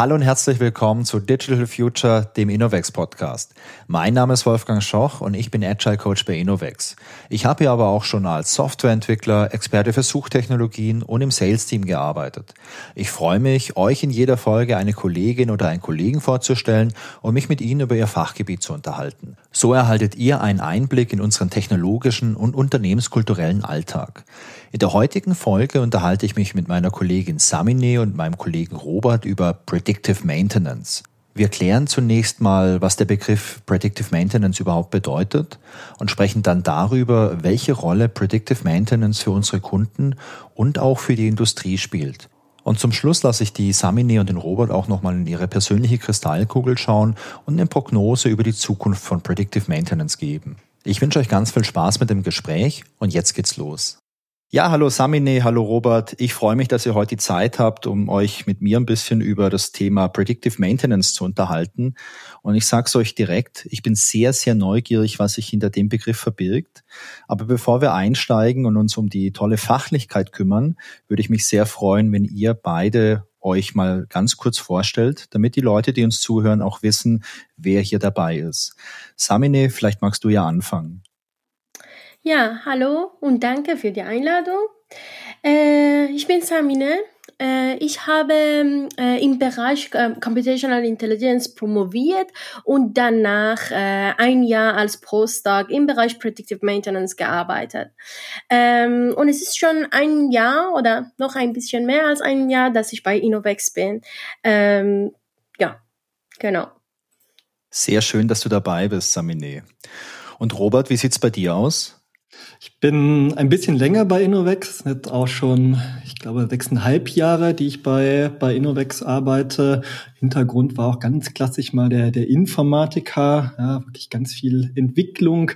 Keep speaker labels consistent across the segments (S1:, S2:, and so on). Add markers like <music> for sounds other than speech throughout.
S1: Hallo und herzlich willkommen zu Digital Future, dem Innovex Podcast. Mein Name ist Wolfgang Schoch und ich bin Agile Coach bei Innovex. Ich habe hier aber auch schon als Softwareentwickler, Experte für Suchtechnologien und im Sales Team gearbeitet. Ich freue mich, euch in jeder Folge eine Kollegin oder einen Kollegen vorzustellen und mich mit ihnen über ihr Fachgebiet zu unterhalten. So erhaltet ihr einen Einblick in unseren technologischen und unternehmenskulturellen Alltag. In der heutigen Folge unterhalte ich mich mit meiner Kollegin Samine und meinem Kollegen Robert über Predictive Maintenance. Wir klären zunächst mal, was der Begriff Predictive Maintenance überhaupt bedeutet und sprechen dann darüber, welche Rolle Predictive Maintenance für unsere Kunden und auch für die Industrie spielt. Und zum Schluss lasse ich die Samine und den Robert auch nochmal in ihre persönliche Kristallkugel schauen und eine Prognose über die Zukunft von Predictive Maintenance geben. Ich wünsche euch ganz viel Spaß mit dem Gespräch und jetzt geht's los. Ja, hallo Samine, hallo Robert. Ich freue mich, dass ihr heute die Zeit habt, um euch mit mir ein bisschen über das Thema Predictive Maintenance zu unterhalten. Und ich sage es euch direkt, ich bin sehr, sehr neugierig, was sich hinter dem Begriff verbirgt. Aber bevor wir einsteigen und uns um die tolle Fachlichkeit kümmern, würde ich mich sehr freuen, wenn ihr beide euch mal ganz kurz vorstellt, damit die Leute, die uns zuhören, auch wissen, wer hier dabei ist. Samine, vielleicht magst du ja anfangen.
S2: Ja, hallo und danke für die Einladung. Äh, ich bin Samine. Äh, ich habe äh, im Bereich äh, Computational Intelligence promoviert und danach äh, ein Jahr als Postdoc im Bereich Predictive Maintenance gearbeitet. Ähm, und es ist schon ein Jahr oder noch ein bisschen mehr als ein Jahr, dass ich bei Innovex bin. Ähm, ja, genau.
S1: Sehr schön, dass du dabei bist, Samine. Und Robert, wie sieht's bei dir aus?
S3: Ich bin ein bisschen länger bei Innovex, jetzt auch schon, ich glaube, sechseinhalb Jahre, die ich bei, bei Innovex arbeite. Hintergrund war auch ganz klassisch mal der, der Informatiker, ja, wirklich ganz viel Entwicklung,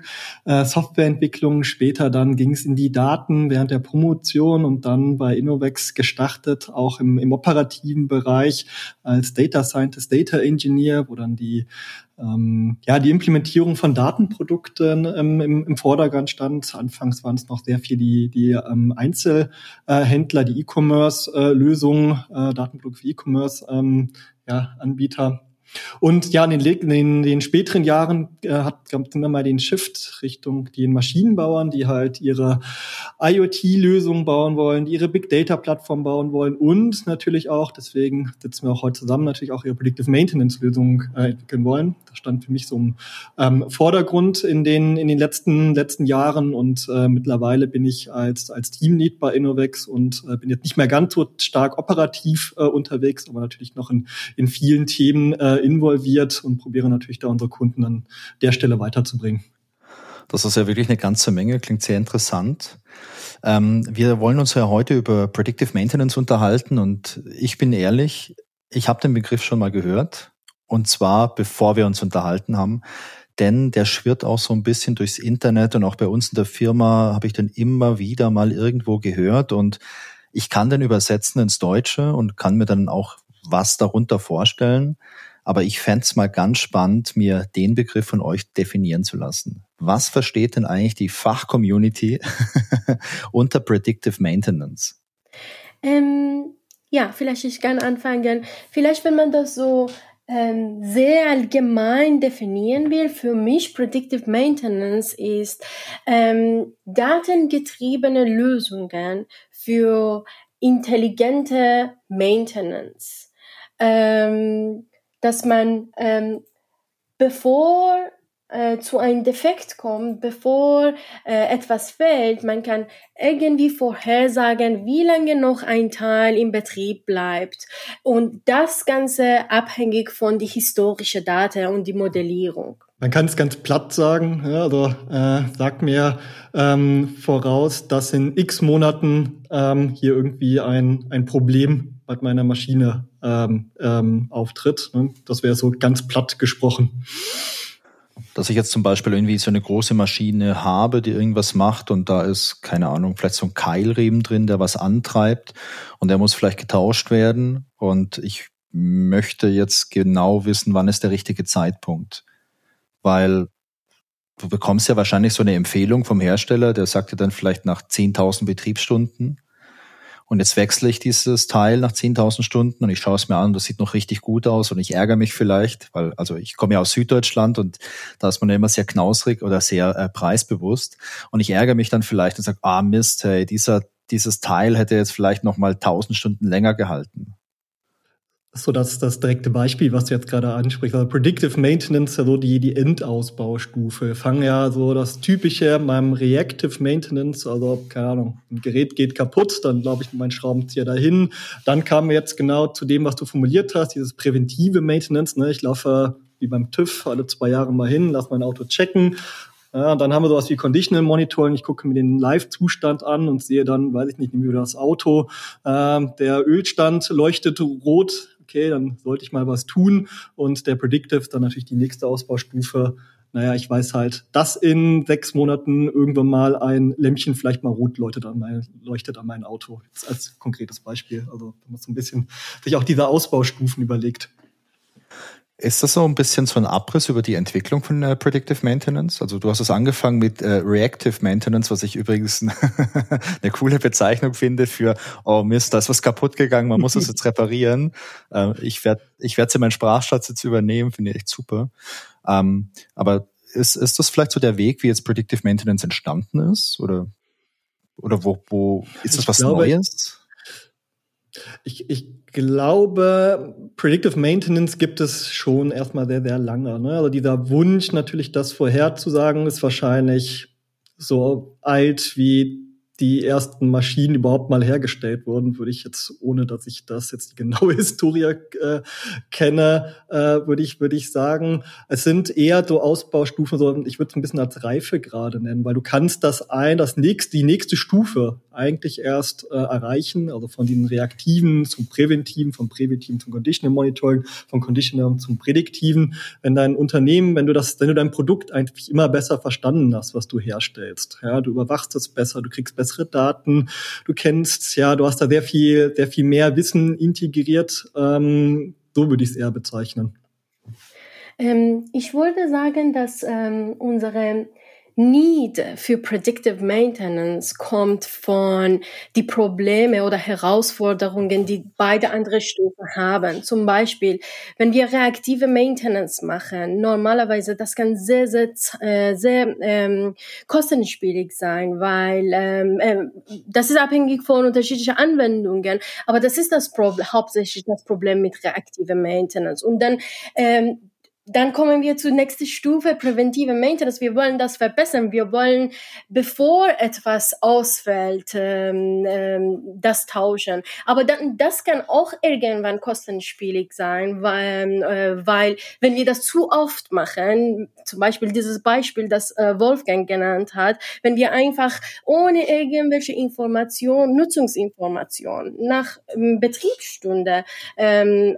S3: äh, Softwareentwicklung. Später dann ging es in die Daten während der Promotion und dann bei Innovex gestartet, auch im, im operativen Bereich als Data Scientist, Data Engineer, wo dann die ähm, ja, die Implementierung von Datenprodukten ähm, im, im Vordergrund stand. Anfangs waren es noch sehr viel die, die ähm, Einzelhändler, die E-Commerce-Lösungen, äh, äh, Datenprodukte für E-Commerce ähm, ja, und ja, in den, in den späteren Jahren äh, hat immer mal den Shift Richtung den Maschinenbauern, die halt ihre IoT-Lösungen bauen wollen, die ihre Big Data-Plattform bauen wollen und natürlich auch, deswegen sitzen wir auch heute zusammen, natürlich auch ihre Predictive Maintenance-Lösungen äh, entwickeln wollen. Das stand für mich so im ähm, Vordergrund in den in den letzten letzten Jahren und äh, mittlerweile bin ich als als Teamlead bei Innovex und äh, bin jetzt nicht mehr ganz so stark operativ äh, unterwegs, aber natürlich noch in in vielen Themen äh, involviert und probiere natürlich da unsere Kunden an der Stelle weiterzubringen.
S1: Das ist ja wirklich eine ganze Menge, klingt sehr interessant. Ähm, wir wollen uns ja heute über Predictive Maintenance unterhalten und ich bin ehrlich, ich habe den Begriff schon mal gehört und zwar bevor wir uns unterhalten haben, denn der schwirrt auch so ein bisschen durchs Internet und auch bei uns in der Firma habe ich den immer wieder mal irgendwo gehört und ich kann den übersetzen ins Deutsche und kann mir dann auch was darunter vorstellen. Aber ich fände es mal ganz spannend, mir den Begriff von euch definieren zu lassen. Was versteht denn eigentlich die Fachcommunity <laughs> unter Predictive Maintenance?
S2: Ähm, ja, vielleicht ich kann anfangen. Vielleicht, wenn man das so ähm, sehr allgemein definieren will, für mich Predictive Maintenance ist ähm, datengetriebene Lösungen für intelligente Maintenance. Ähm, dass man ähm, bevor äh, zu einem Defekt kommt, bevor äh, etwas fällt, man kann irgendwie vorhersagen, wie lange noch ein Teil im Betrieb bleibt. Und das Ganze abhängig von die historische Daten und die Modellierung.
S3: Man kann es ganz platt sagen, ja, also äh, sagt mir ähm, voraus, dass in x Monaten ähm, hier irgendwie ein, ein Problem bei meiner Maschine ähm, ähm, auftritt. Ne? Das wäre so ganz platt gesprochen.
S1: Dass ich jetzt zum Beispiel irgendwie so eine große Maschine habe, die irgendwas macht und da ist, keine Ahnung, vielleicht so ein Keilriemen drin, der was antreibt und der muss vielleicht getauscht werden und ich möchte jetzt genau wissen, wann ist der richtige Zeitpunkt. Weil du bekommst ja wahrscheinlich so eine Empfehlung vom Hersteller, der sagt dir dann vielleicht nach 10.000 Betriebsstunden und jetzt wechsle ich dieses Teil nach 10.000 Stunden und ich schaue es mir an, das sieht noch richtig gut aus und ich ärgere mich vielleicht, weil also ich komme ja aus Süddeutschland und da ist man ja immer sehr knausrig oder sehr äh, preisbewusst. Und ich ärgere mich dann vielleicht und sage, ah Mist, hey, dieser dieses Teil hätte jetzt vielleicht noch mal 1000 Stunden länger gehalten
S3: so das, das direkte Beispiel, was du jetzt gerade ansprichst. Also Predictive Maintenance, also die, die Endausbaustufe. Fangen ja so das Typische beim Reactive Maintenance, also keine Ahnung, ein Gerät geht kaputt, dann glaube ich mein Schraubenzieher dahin. Dann kamen wir jetzt genau zu dem, was du formuliert hast, dieses präventive Maintenance. Ne? Ich laufe wie beim TÜV alle zwei Jahre mal hin, lass mein Auto checken. Ja, dann haben wir sowas wie Conditional Monitoring. Ich gucke mir den Live-Zustand an und sehe dann, weiß ich nicht, wie das Auto, äh, der Ölstand leuchtet rot, okay, dann sollte ich mal was tun. Und der Predictive, dann natürlich die nächste Ausbaustufe. Naja, ich weiß halt, dass in sechs Monaten irgendwann mal ein Lämpchen vielleicht mal rot leuchtet an mein, leuchtet an mein Auto. Das als konkretes Beispiel. Also, da muss ein bisschen sich auch diese Ausbaustufen überlegt.
S1: Ist das so ein bisschen so ein Abriss über die Entwicklung von äh, Predictive Maintenance? Also du hast es angefangen mit äh, Reactive Maintenance, was ich übrigens <laughs> eine coole Bezeichnung finde für, oh Mist, da ist was kaputt gegangen, man muss es jetzt <laughs> reparieren. Äh, ich werde ich werd in meinen Sprachschatz jetzt übernehmen, finde ich echt super. Ähm, aber ist, ist das vielleicht so der Weg, wie jetzt Predictive Maintenance entstanden ist? Oder, oder wo, wo ist das ich was glaube, Neues?
S3: Ich, ich glaube, Predictive Maintenance gibt es schon erstmal sehr, sehr lange. Ne? Also dieser Wunsch, natürlich das vorherzusagen, ist wahrscheinlich so alt wie die ersten Maschinen überhaupt mal hergestellt wurden, würde ich jetzt, ohne dass ich das jetzt die genaue <laughs> Historie äh, kenne, äh, würde ich, würde ich sagen, es sind eher so Ausbaustufen, so, ich würde es ein bisschen als Reifegrade nennen, weil du kannst das ein, das nächste, die nächste Stufe eigentlich erst äh, erreichen, also von den reaktiven zum präventiven, vom präventiven zum Conditional Monitoring, vom Conditional zum prädiktiven. Wenn dein Unternehmen, wenn du das, wenn du dein Produkt eigentlich immer besser verstanden hast, was du herstellst, ja, du überwachst es besser, du kriegst bessere Daten, du kennst, ja, du hast da sehr viel, sehr viel mehr Wissen integriert, ähm, so würde ich es eher bezeichnen.
S2: Ähm, ich wollte sagen, dass ähm, unsere Need für Predictive Maintenance kommt von die Probleme oder Herausforderungen, die beide andere Stufen haben. Zum Beispiel, wenn wir reaktive Maintenance machen, normalerweise das kann sehr, sehr, äh, sehr ähm, kostenspielig sein, weil ähm, äh, das ist abhängig von unterschiedlichen Anwendungen. Aber das ist das Problem, hauptsächlich das Problem mit reaktiver Maintenance. Und dann ähm, dann kommen wir zur nächsten Stufe, präventive Maintenance. Wir wollen das verbessern. Wir wollen, bevor etwas ausfällt, ähm, ähm, das tauschen. Aber dann, das kann auch irgendwann kostenspielig sein, weil, äh, weil wenn wir das zu oft machen, zum Beispiel dieses Beispiel, das äh, Wolfgang genannt hat, wenn wir einfach ohne irgendwelche Information, Nutzungsinformation nach ähm, Betriebsstunde ähm,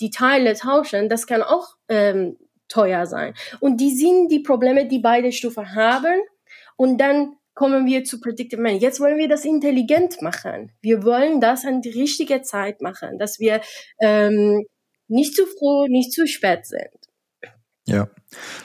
S2: die Teile tauschen, das kann auch ähm, teuer sein. Und die sind die Probleme, die beide Stufen haben. Und dann kommen wir zu Predictive Management. Jetzt wollen wir das intelligent machen. Wir wollen das an die richtige Zeit machen, dass wir ähm, nicht zu früh, nicht zu spät sind.
S1: Ja,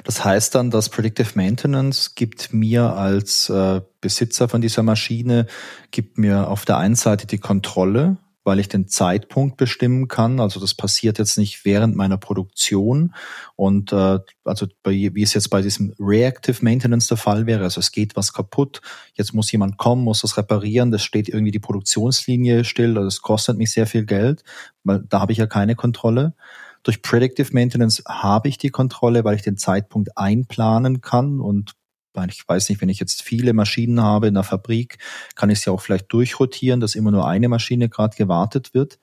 S1: das heißt dann, dass Predictive Maintenance gibt mir als äh, Besitzer von dieser Maschine, gibt mir auf der einen Seite die Kontrolle weil ich den Zeitpunkt bestimmen kann. Also das passiert jetzt nicht während meiner Produktion. Und äh, also bei, wie es jetzt bei diesem Reactive Maintenance der Fall wäre, also es geht was kaputt, jetzt muss jemand kommen, muss das reparieren, das steht irgendwie die Produktionslinie still, also das kostet mich sehr viel Geld, weil da habe ich ja keine Kontrolle. Durch Predictive Maintenance habe ich die Kontrolle, weil ich den Zeitpunkt einplanen kann und ich weiß nicht, wenn ich jetzt viele Maschinen habe in der Fabrik, kann ich sie auch vielleicht durchrotieren, dass immer nur eine Maschine gerade gewartet wird.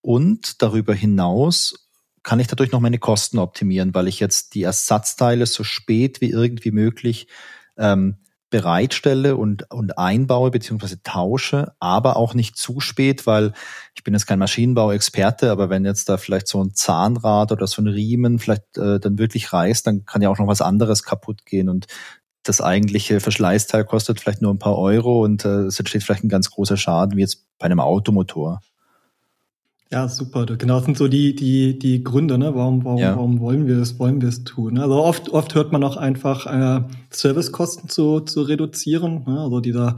S1: Und darüber hinaus kann ich dadurch noch meine Kosten optimieren, weil ich jetzt die Ersatzteile so spät wie irgendwie möglich ähm, bereitstelle und, und einbaue beziehungsweise tausche, aber auch nicht zu spät, weil ich bin jetzt kein Maschinenbauexperte, aber wenn jetzt da vielleicht so ein Zahnrad oder so ein Riemen vielleicht äh, dann wirklich reißt, dann kann ja auch noch was anderes kaputt gehen und das eigentliche Verschleißteil kostet vielleicht nur ein paar Euro und äh, es entsteht vielleicht ein ganz großer Schaden, wie jetzt bei einem Automotor.
S3: Ja, super. Genau, das sind so die, die, die Gründe, ne? Warum, warum, ja. warum wollen wir es, wollen wir es tun? Also oft, oft hört man auch einfach, äh, Servicekosten zu, zu reduzieren. Ne? Also dieser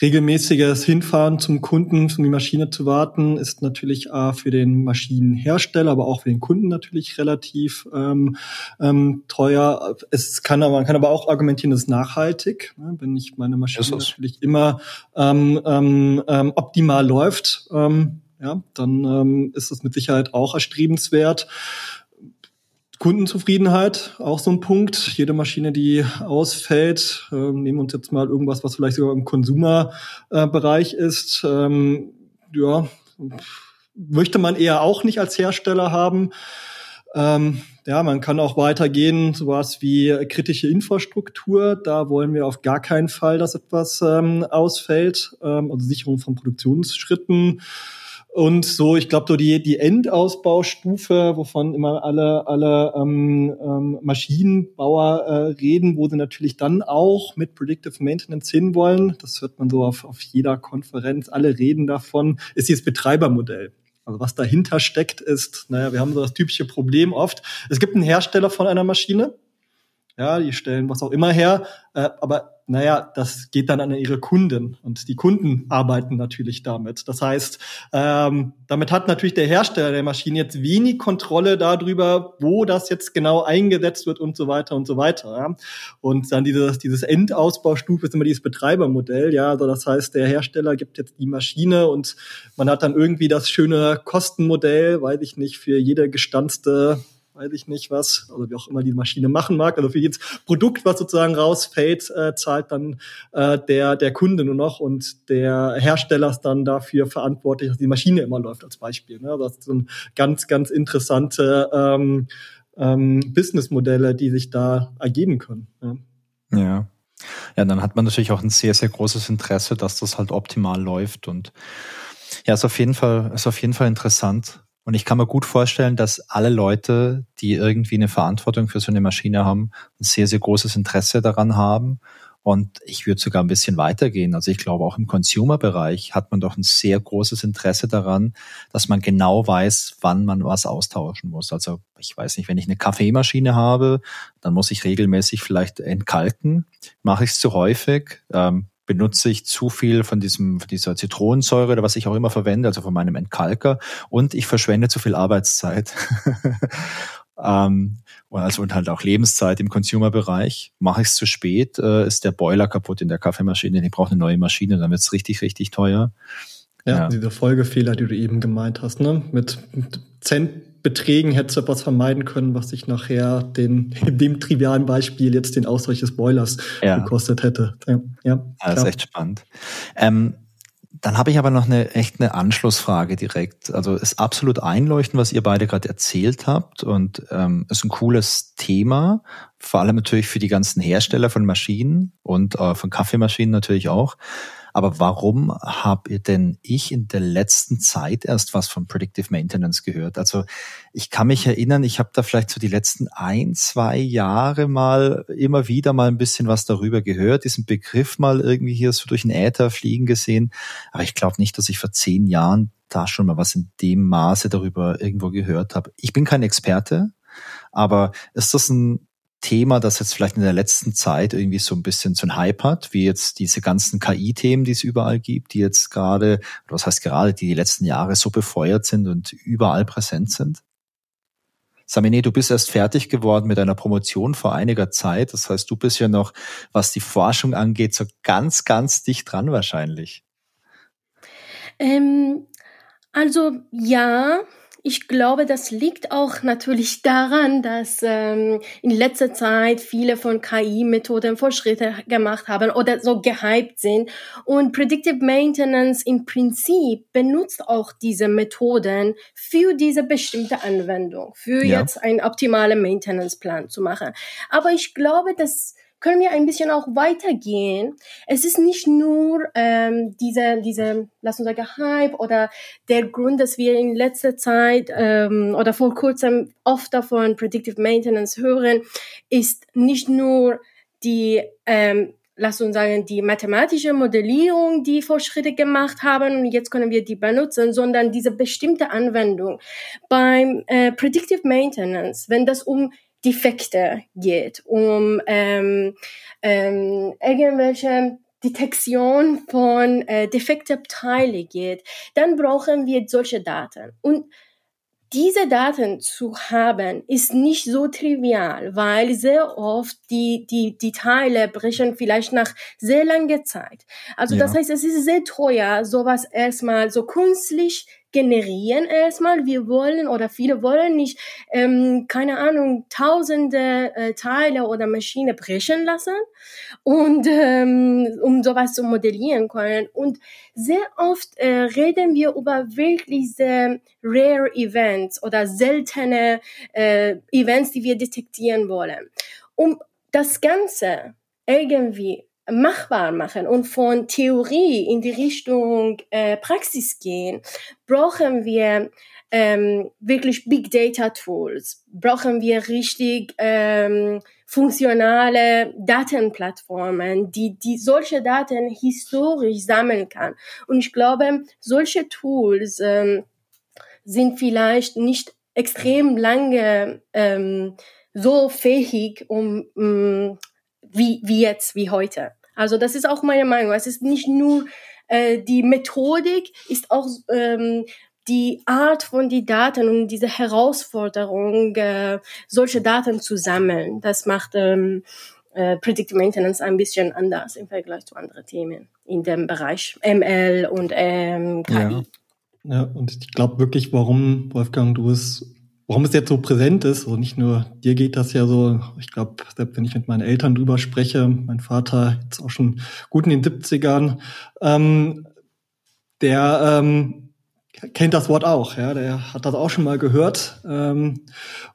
S3: regelmäßiges Hinfahren zum Kunden, um die Maschine zu warten, ist natürlich äh, für den Maschinenhersteller, aber auch für den Kunden natürlich relativ ähm, ähm, teuer. Es kann aber, man kann aber auch argumentieren, es ist nachhaltig, ne? wenn ich meine Maschine natürlich immer ähm, ähm, ähm, optimal läuft. Ähm, ja, dann ähm, ist das mit Sicherheit auch erstrebenswert. Kundenzufriedenheit, auch so ein Punkt. Jede Maschine, die ausfällt, äh, nehmen wir uns jetzt mal irgendwas, was vielleicht sogar im Konsumerbereich ist, ähm, ja, möchte man eher auch nicht als Hersteller haben. Ähm, ja, man kann auch weitergehen, sowas wie kritische Infrastruktur. Da wollen wir auf gar keinen Fall, dass etwas ähm, ausfällt. Ähm, also Sicherung von Produktionsschritten und so, ich glaube, so die, die Endausbaustufe, wovon immer alle, alle ähm, ähm, Maschinenbauer äh, reden, wo sie natürlich dann auch mit Predictive Maintenance hinwollen, das hört man so auf, auf jeder Konferenz, alle reden davon, ist dieses Betreibermodell. Also was dahinter steckt, ist, naja, wir haben so das typische Problem oft. Es gibt einen Hersteller von einer Maschine, ja, die stellen was auch immer her, äh, aber naja, das geht dann an ihre Kunden und die Kunden arbeiten natürlich damit. Das heißt, ähm, damit hat natürlich der Hersteller der Maschine jetzt wenig Kontrolle darüber, wo das jetzt genau eingesetzt wird und so weiter und so weiter. Ja. Und dann dieses, dieses Endausbaustufe ist immer dieses Betreibermodell. Ja, also das heißt, der Hersteller gibt jetzt die Maschine und man hat dann irgendwie das schöne Kostenmodell, weiß ich nicht, für jede gestanzte weiß ich nicht was, also wie auch immer die Maschine machen mag. Also für jedes Produkt, was sozusagen rausfällt, äh, zahlt dann äh, der, der Kunde nur noch und der Hersteller ist dann dafür verantwortlich, dass die Maschine immer läuft als Beispiel. Ne? Das sind ganz, ganz interessante ähm, ähm, Businessmodelle, die sich da ergeben können.
S1: Ja. ja. Ja, dann hat man natürlich auch ein sehr, sehr großes Interesse, dass das halt optimal läuft und ja, ist auf jeden Fall, ist auf jeden Fall interessant. Und ich kann mir gut vorstellen, dass alle Leute, die irgendwie eine Verantwortung für so eine Maschine haben, ein sehr, sehr großes Interesse daran haben. Und ich würde sogar ein bisschen weitergehen. Also ich glaube, auch im Consumer-Bereich hat man doch ein sehr großes Interesse daran, dass man genau weiß, wann man was austauschen muss. Also ich weiß nicht, wenn ich eine Kaffeemaschine habe, dann muss ich regelmäßig vielleicht entkalken. Mache ich es zu häufig, ähm, benutze ich zu viel von diesem, von dieser Zitronensäure oder was ich auch immer verwende, also von meinem Entkalker und ich verschwende zu viel Arbeitszeit. <laughs> ähm, also und halt auch Lebenszeit im Consumer-Bereich. Mache ich es zu spät, äh, ist der Boiler kaputt in der Kaffeemaschine, ich brauche eine neue Maschine, dann wird es richtig, richtig teuer.
S3: Ja, ja, diese Folgefehler, die du eben gemeint hast, ne? Mit Cent Beträgen hättest du etwas vermeiden können, was sich nachher den, in dem trivialen Beispiel jetzt den Ausweich des Boilers ja. gekostet hätte. Ja,
S1: ja, ja das ist echt spannend. Ähm, dann habe ich aber noch eine echt eine Anschlussfrage direkt. Also ist absolut einleuchtend, was ihr beide gerade erzählt habt und ähm, ist ein cooles Thema, vor allem natürlich für die ganzen Hersteller von Maschinen und äh, von Kaffeemaschinen natürlich auch. Aber warum habe denn ich in der letzten Zeit erst was von Predictive Maintenance gehört? Also ich kann mich erinnern, ich habe da vielleicht so die letzten ein, zwei Jahre mal immer wieder mal ein bisschen was darüber gehört, diesen Begriff mal irgendwie hier so durch den Äther fliegen gesehen. Aber ich glaube nicht, dass ich vor zehn Jahren da schon mal was in dem Maße darüber irgendwo gehört habe. Ich bin kein Experte, aber ist das ein Thema, das jetzt vielleicht in der letzten Zeit irgendwie so ein bisschen so ein Hype hat, wie jetzt diese ganzen KI-Themen, die es überall gibt, die jetzt gerade, was heißt gerade, die die letzten Jahre so befeuert sind und überall präsent sind? Samine, du bist erst fertig geworden mit einer Promotion vor einiger Zeit. Das heißt, du bist ja noch, was die Forschung angeht, so ganz, ganz dicht dran wahrscheinlich.
S2: Ähm, also ja, ich glaube, das liegt auch natürlich daran, dass ähm, in letzter Zeit viele von KI-Methoden Fortschritte gemacht haben oder so gehypt sind. Und Predictive Maintenance im Prinzip benutzt auch diese Methoden für diese bestimmte Anwendung, für ja. jetzt einen optimalen Maintenance-Plan zu machen. Aber ich glaube, dass können wir ein bisschen auch weitergehen. Es ist nicht nur ähm, diese, diese, lass uns sagen, Hype oder der Grund, dass wir in letzter Zeit ähm, oder vor kurzem oft davon Predictive Maintenance hören, ist nicht nur die ähm, lass uns sagen, die mathematische Modellierung, die Fortschritte gemacht haben und jetzt können wir die benutzen, sondern diese bestimmte Anwendung. Beim äh, Predictive Maintenance, wenn das um Defekte geht, um ähm, ähm, irgendwelche Detektion von äh, defekte Teile geht, dann brauchen wir solche Daten. Und diese Daten zu haben, ist nicht so trivial, weil sehr oft die, die, die Teile brechen vielleicht nach sehr langer Zeit. Also ja. das heißt, es ist sehr teuer, sowas erstmal so künstlich generieren erstmal. Wir wollen oder viele wollen nicht, ähm, keine Ahnung, tausende äh, Teile oder Maschine brechen lassen und ähm, um sowas zu modellieren können. Und sehr oft äh, reden wir über wirklich sehr rare Events oder seltene äh, Events, die wir detektieren wollen. Um das Ganze irgendwie machbar machen und von Theorie in die Richtung äh, Praxis gehen, brauchen wir ähm, wirklich Big Data Tools, brauchen wir richtig ähm, funktionale Datenplattformen, die, die solche Daten historisch sammeln kann. Und ich glaube, solche Tools ähm, sind vielleicht nicht extrem lange ähm, so fähig, um, um wie, wie jetzt, wie heute. Also das ist auch meine Meinung. Es ist nicht nur äh, die Methodik, ist auch ähm, die Art von die Daten und diese Herausforderung, äh, solche Daten zu sammeln. Das macht ähm, äh, Predictive Maintenance ein bisschen anders im Vergleich zu anderen Themen in dem Bereich ML und ähm, KI.
S3: Ja. ja, und ich glaube wirklich, warum, Wolfgang, du es warum es jetzt so präsent ist, also nicht nur dir geht das ja so, ich glaube, selbst wenn ich mit meinen Eltern drüber spreche, mein Vater jetzt auch schon gut in den 70ern, ähm, der ähm, kennt das Wort auch, ja, der hat das auch schon mal gehört. Ähm,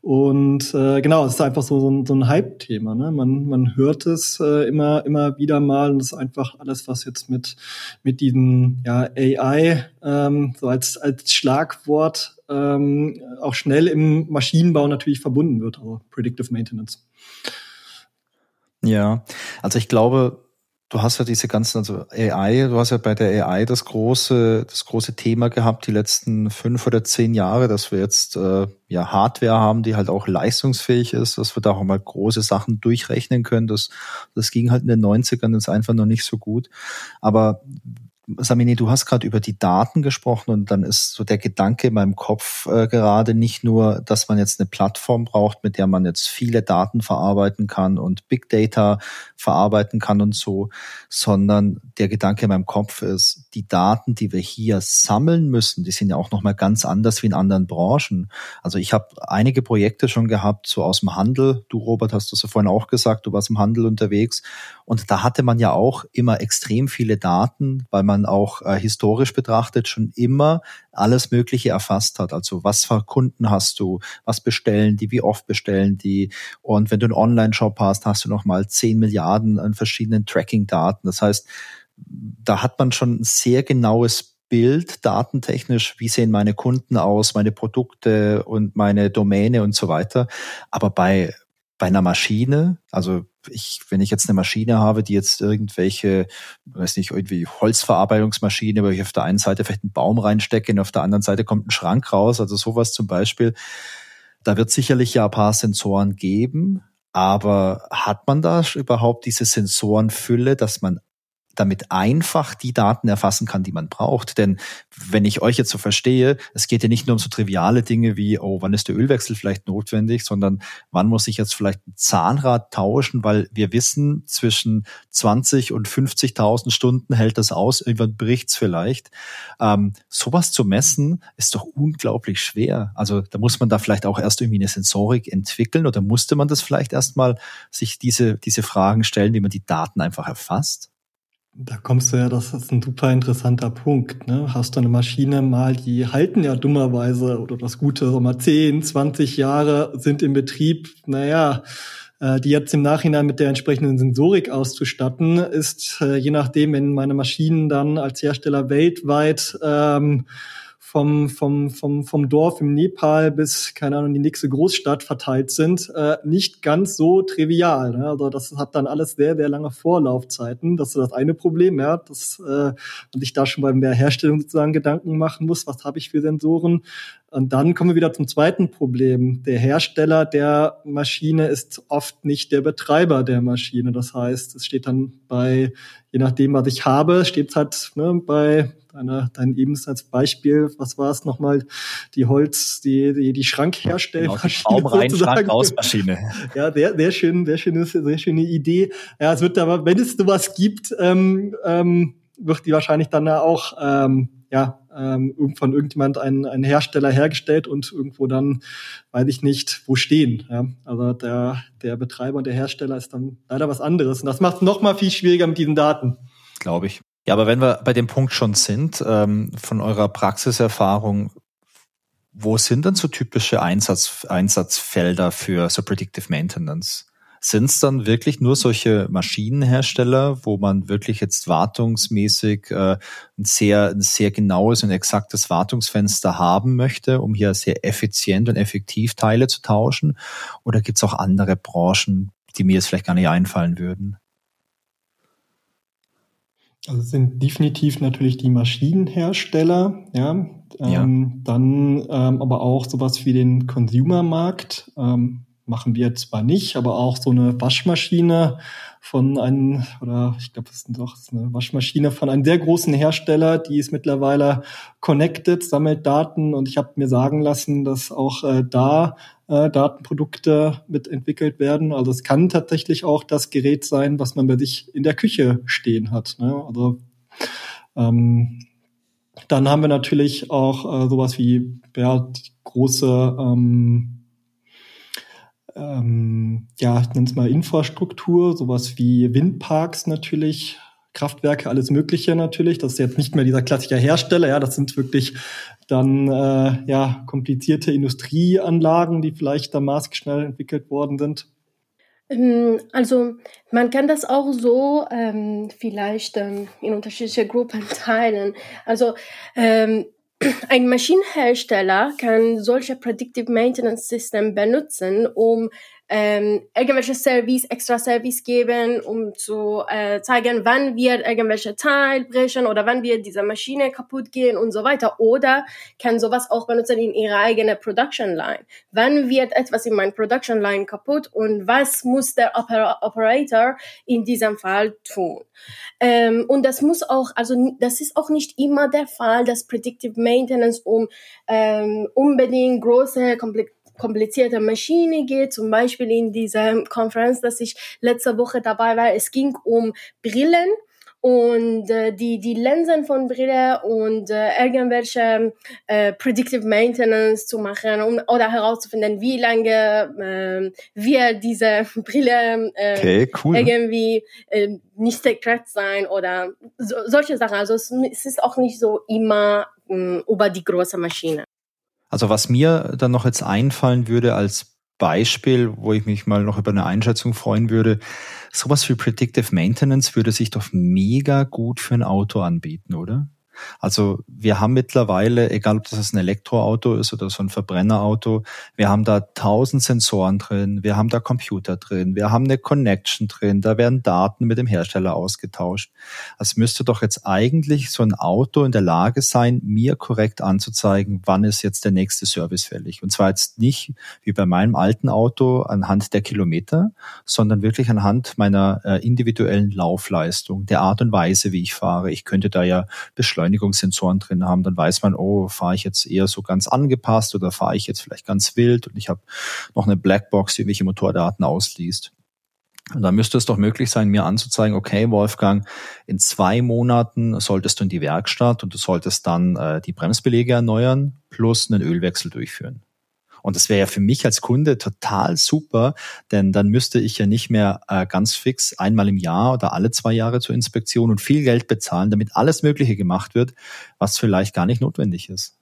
S3: und äh, genau, es ist einfach so, so ein, so ein Hype-Thema. Ne? Man, man hört es äh, immer, immer wieder mal und es ist einfach alles, was jetzt mit, mit diesen ja, AI ähm, so als, als Schlagwort ähm, auch schnell im Maschinenbau natürlich verbunden wird, also Predictive Maintenance.
S1: Ja, also ich glaube, du hast ja diese ganzen, also AI, du hast ja bei der AI das große, das große Thema gehabt, die letzten fünf oder zehn Jahre, dass wir jetzt äh, ja Hardware haben, die halt auch leistungsfähig ist, dass wir da auch mal große Sachen durchrechnen können. Das, das ging halt in den 90ern jetzt einfach noch nicht so gut. Aber Samini, du hast gerade über die Daten gesprochen und dann ist so der Gedanke in meinem Kopf äh, gerade nicht nur, dass man jetzt eine Plattform braucht, mit der man jetzt viele Daten verarbeiten kann und Big Data verarbeiten kann und so, sondern der Gedanke in meinem Kopf ist, die Daten, die wir hier sammeln müssen, die sind ja auch nochmal ganz anders wie in anderen Branchen. Also ich habe einige Projekte schon gehabt, so aus dem Handel. Du, Robert, hast das ja vorhin auch gesagt, du warst im Handel unterwegs und da hatte man ja auch immer extrem viele Daten, weil man man auch äh, historisch betrachtet schon immer alles Mögliche erfasst hat. Also was für Kunden hast du, was bestellen die, wie oft bestellen die. Und wenn du einen Online-Shop hast, hast du nochmal 10 Milliarden an verschiedenen Tracking-Daten. Das heißt, da hat man schon ein sehr genaues Bild datentechnisch, wie sehen meine Kunden aus, meine Produkte und meine Domäne und so weiter. Aber bei bei einer Maschine, also ich, wenn ich jetzt eine Maschine habe, die jetzt irgendwelche, weiß nicht, irgendwie Holzverarbeitungsmaschine, wo ich auf der einen Seite vielleicht einen Baum reinstecke und auf der anderen Seite kommt ein Schrank raus, also sowas zum Beispiel, da wird sicherlich ja ein paar Sensoren geben, aber hat man da überhaupt diese Sensorenfülle, dass man damit einfach die Daten erfassen kann, die man braucht. Denn wenn ich euch jetzt so verstehe, es geht ja nicht nur um so triviale Dinge wie, oh, wann ist der Ölwechsel vielleicht notwendig, sondern wann muss ich jetzt vielleicht ein Zahnrad tauschen, weil wir wissen, zwischen 20 und 50.000 Stunden hält das aus, irgendwann bricht's vielleicht. Ähm, sowas zu messen ist doch unglaublich schwer. Also da muss man da vielleicht auch erst irgendwie eine Sensorik entwickeln oder musste man das vielleicht erstmal sich diese, diese Fragen stellen, wie man die Daten einfach erfasst?
S3: Da kommst du ja, das ist ein super interessanter Punkt. Ne? Hast du eine Maschine mal, die halten ja dummerweise oder das Gute, so mal 10, 20 Jahre sind im Betrieb. Naja, äh, die jetzt im Nachhinein mit der entsprechenden Sensorik auszustatten, ist äh, je nachdem, wenn meine Maschinen dann als Hersteller weltweit ähm, vom, vom, vom, vom Dorf im Nepal bis, keine Ahnung, die nächste Großstadt verteilt sind, äh, nicht ganz so trivial. Ne? Also das hat dann alles sehr, sehr lange Vorlaufzeiten. Das ist das eine Problem, ja, dass äh, man sich da schon bei der Herstellung sozusagen Gedanken machen muss, was habe ich für Sensoren. Und dann kommen wir wieder zum zweiten Problem. Der Hersteller der Maschine ist oft nicht der Betreiber der Maschine. Das heißt, es steht dann bei, je nachdem, was ich habe, steht es halt ne, bei deiner, dein eben als Beispiel, was war es nochmal, die Holz, die, die, die Schrankherstellmaschine.
S1: Genau, rein, Schrank aus Maschine. <laughs>
S3: Ja, sehr, sehr schön, sehr schöne, sehr schöne Idee. Ja, es wird aber, wenn es sowas gibt, ähm, ähm, wird die wahrscheinlich dann auch ähm, ja, ähm, von irgendjemand ein, ein Hersteller hergestellt und irgendwo dann, weiß ich nicht, wo stehen. Ja? Also der, der Betreiber und der Hersteller ist dann leider was anderes. Und das macht es noch mal viel schwieriger mit diesen Daten.
S1: Glaube ich. Ja, aber wenn wir bei dem Punkt schon sind, ähm, von eurer Praxiserfahrung, wo sind denn so typische Einsatz, Einsatzfelder für so Predictive Maintenance? Sind es dann wirklich nur solche Maschinenhersteller, wo man wirklich jetzt wartungsmäßig äh, ein, sehr, ein sehr genaues und exaktes Wartungsfenster haben möchte, um hier sehr effizient und effektiv Teile zu tauschen? Oder gibt es auch andere Branchen, die mir jetzt vielleicht gar nicht einfallen würden?
S3: Also es sind definitiv natürlich die Maschinenhersteller, ja, ähm, ja. dann ähm, aber auch sowas wie den Consumermarkt. Ähm, machen wir zwar nicht, aber auch so eine Waschmaschine von einem, oder ich glaube, das ist doch eine Waschmaschine von einem sehr großen Hersteller, die ist mittlerweile connected, sammelt Daten und ich habe mir sagen lassen, dass auch äh, da äh, Datenprodukte mitentwickelt werden. Also es kann tatsächlich auch das Gerät sein, was man bei sich in der Küche stehen hat. Ne? Also ähm, dann haben wir natürlich auch äh, sowas wie ja, große ähm, ähm, ja, ich nenne es mal Infrastruktur, sowas wie Windparks natürlich, Kraftwerke, alles Mögliche natürlich. Das ist jetzt nicht mehr dieser klassische Hersteller, ja, das sind wirklich dann äh, ja komplizierte Industrieanlagen, die vielleicht da maßgeschnell entwickelt worden sind.
S2: Ähm, also man kann das auch so ähm, vielleicht ähm, in unterschiedliche Gruppen <laughs> teilen. Also ähm, ein Maschinenhersteller kann solche Predictive Maintenance System benutzen, um ähm, irgendwelche Service, extra Service geben, um zu äh, zeigen, wann wird irgendwelche Teil brechen oder wann wird diese Maschine kaputt gehen und so weiter. Oder kann sowas auch benutzen in ihrer eigenen Production Line. Wann wird etwas in meiner Production Line kaputt und was muss der Oper Operator in diesem Fall tun? Ähm, und das muss auch, also das ist auch nicht immer der Fall, dass Predictive Maintenance um ähm, unbedingt große, komplexe komplizierte Maschine geht, zum Beispiel in dieser Konferenz, dass ich letzte Woche dabei war, es ging um Brillen und äh, die die Linsen von Brille und äh, irgendwelche äh, predictive Maintenance zu machen um, oder herauszufinden, wie lange äh, wir diese <laughs> Brille äh, okay, cool. irgendwie äh, nicht sekret sein oder so, solche Sachen. Also es, es ist auch nicht so immer mh, mm, über die große Maschine.
S1: Also was mir dann noch jetzt einfallen würde als Beispiel, wo ich mich mal noch über eine Einschätzung freuen würde, sowas wie Predictive Maintenance würde sich doch mega gut für ein Auto anbieten, oder? Also wir haben mittlerweile, egal ob das ein Elektroauto ist oder so ein Verbrennerauto, wir haben da tausend Sensoren drin, wir haben da Computer drin, wir haben eine Connection drin, da werden Daten mit dem Hersteller ausgetauscht. Es müsste doch jetzt eigentlich so ein Auto in der Lage sein, mir korrekt anzuzeigen, wann ist jetzt der nächste Service fällig. Und zwar jetzt nicht wie bei meinem alten Auto anhand der Kilometer, sondern wirklich anhand meiner äh, individuellen Laufleistung, der Art und Weise, wie ich fahre. Ich könnte da ja beschleunigen Beschleunigungssensoren drin haben, dann weiß man, oh, fahre ich jetzt eher so ganz angepasst oder fahre ich jetzt vielleicht ganz wild und ich habe noch eine Blackbox, die welche Motordaten ausliest. Und da müsste es doch möglich sein, mir anzuzeigen, okay, Wolfgang, in zwei Monaten solltest du in die Werkstatt und du solltest dann äh, die Bremsbelege erneuern plus einen Ölwechsel durchführen. Und das wäre ja für mich als Kunde total super, denn dann müsste ich ja nicht mehr äh, ganz fix einmal im Jahr oder alle zwei Jahre zur Inspektion und viel Geld bezahlen, damit alles Mögliche gemacht wird, was vielleicht gar nicht notwendig ist.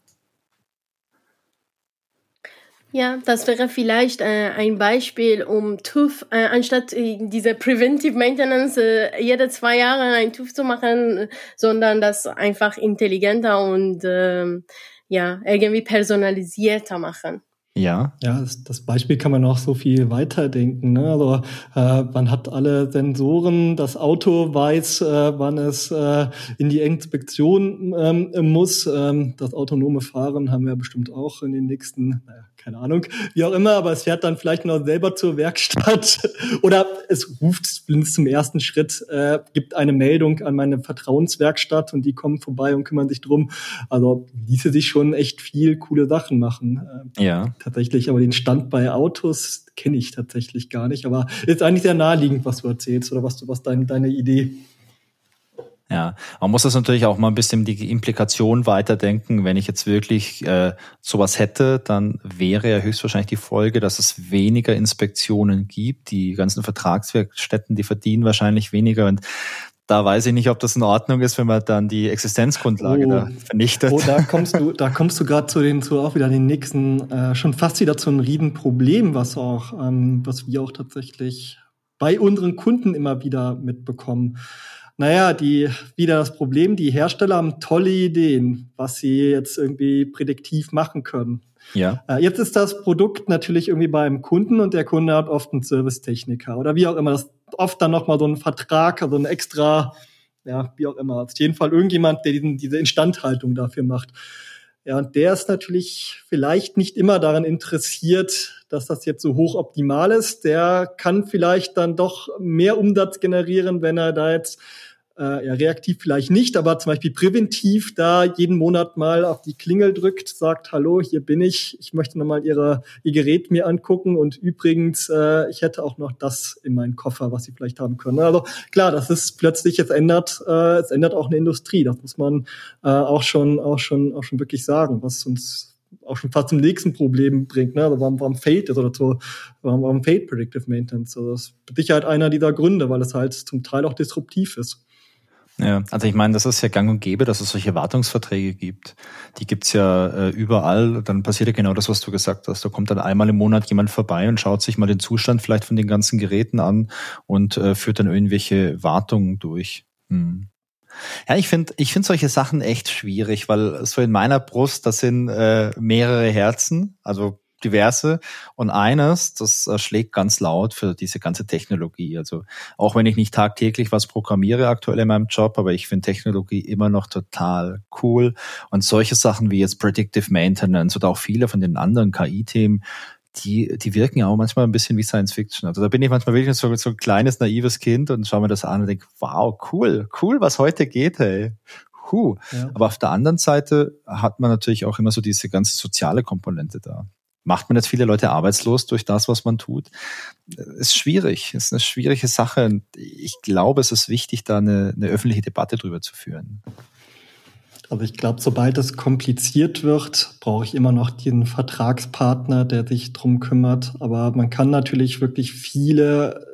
S2: Ja, das wäre vielleicht äh, ein Beispiel, um TÜV, äh, anstatt äh, diese Preventive Maintenance äh, jede zwei Jahre ein TÜV zu machen, sondern das einfach intelligenter und äh, ja, irgendwie personalisierter machen.
S3: Ja. Ja, das, Beispiel kann man auch so viel weiterdenken. Ne? Also äh, man hat alle Sensoren, das Auto weiß, äh, wann es äh, in die Inspektion ähm, muss. Ähm, das autonome Fahren haben wir bestimmt auch in den nächsten, naja, keine Ahnung, wie auch immer, aber es fährt dann vielleicht noch selber zur Werkstatt <laughs> oder es ruft zum ersten Schritt, äh, gibt eine Meldung an meine Vertrauenswerkstatt und die kommen vorbei und kümmern sich drum. Also ließe sich schon echt viel coole Sachen machen. Äh, ja. Tatsächlich, aber den Stand bei Autos kenne ich tatsächlich gar nicht, aber ist eigentlich sehr naheliegend, was du erzählst oder was du, was dein, deine Idee
S1: ja, man muss das natürlich auch mal ein bisschen die Implikation weiterdenken. Wenn ich jetzt wirklich äh, sowas hätte, dann wäre ja höchstwahrscheinlich die Folge, dass es weniger Inspektionen gibt. Die ganzen Vertragswerkstätten, die verdienen wahrscheinlich weniger und da weiß ich nicht, ob das in Ordnung ist, wenn man dann die Existenzgrundlage oh, da vernichtet.
S3: Oh, da kommst du, da kommst du gerade zu den, zu auch wieder den nächsten, äh, schon fast wieder zu einem Riesenproblem, was auch, ähm, was wir auch tatsächlich bei unseren Kunden immer wieder mitbekommen. Naja, die, wieder das Problem, die Hersteller haben tolle Ideen, was sie jetzt irgendwie prädiktiv machen können. Ja. Äh, jetzt ist das Produkt natürlich irgendwie beim Kunden und der Kunde hat oft einen Servicetechniker oder wie auch immer. Das oft dann nochmal so ein Vertrag, also ein extra, ja, wie auch immer. Auf jeden Fall irgendjemand, der diesen, diese Instandhaltung dafür macht. Ja, und der ist natürlich vielleicht nicht immer daran interessiert, dass das jetzt so hoch optimal ist. Der kann vielleicht dann doch mehr Umsatz generieren, wenn er da jetzt äh, ja, reaktiv vielleicht nicht, aber zum Beispiel präventiv da jeden Monat mal auf die Klingel drückt, sagt, hallo, hier bin ich, ich möchte nochmal ihre, ihr Gerät mir angucken und übrigens, äh, ich hätte auch noch das in meinen Koffer, was sie vielleicht haben können. Also klar, das ist plötzlich, es ändert, äh, es ändert auch eine Industrie, das muss man äh, auch schon, auch schon, auch schon wirklich sagen, was uns auch schon fast zum nächsten Problem bringt, ne? Also warum, warum fehlt es oder so, warum, warum fehlt Predictive Maintenance? Also das ist mit Sicherheit einer dieser Gründe, weil es halt zum Teil auch disruptiv ist.
S1: Ja, also ich meine, das ist ja gang und gäbe, dass es solche Wartungsverträge gibt. Die gibt's ja äh, überall. Dann passiert ja genau das, was du gesagt hast. Da kommt dann einmal im Monat jemand vorbei und schaut sich mal den Zustand vielleicht von den ganzen Geräten an und äh, führt dann irgendwelche Wartungen durch. Hm. Ja, ich finde ich finde solche Sachen echt schwierig, weil so in meiner Brust, das sind äh, mehrere Herzen, also diverse. Und eines, das äh, schlägt ganz laut für diese ganze Technologie. Also auch wenn ich nicht tagtäglich was programmiere aktuell in meinem Job, aber ich finde Technologie immer noch total cool. Und solche Sachen wie jetzt Predictive Maintenance oder auch viele von den anderen KI-Themen, die, die wirken ja auch manchmal ein bisschen wie Science Fiction. Also da bin ich manchmal wirklich so, so ein kleines, naives Kind und schaue mir das an und denke, wow, cool, cool, was heute geht, hey. Huh. Ja. Aber auf der anderen Seite hat man natürlich auch immer so diese ganze soziale Komponente da. Macht man jetzt viele Leute arbeitslos durch das, was man tut? Ist schwierig, ist eine schwierige Sache. Und ich glaube, es ist wichtig, da eine, eine öffentliche Debatte drüber zu führen.
S3: Also ich glaube, sobald es kompliziert wird, brauche ich immer noch den Vertragspartner, der sich drum kümmert. Aber man kann natürlich wirklich viele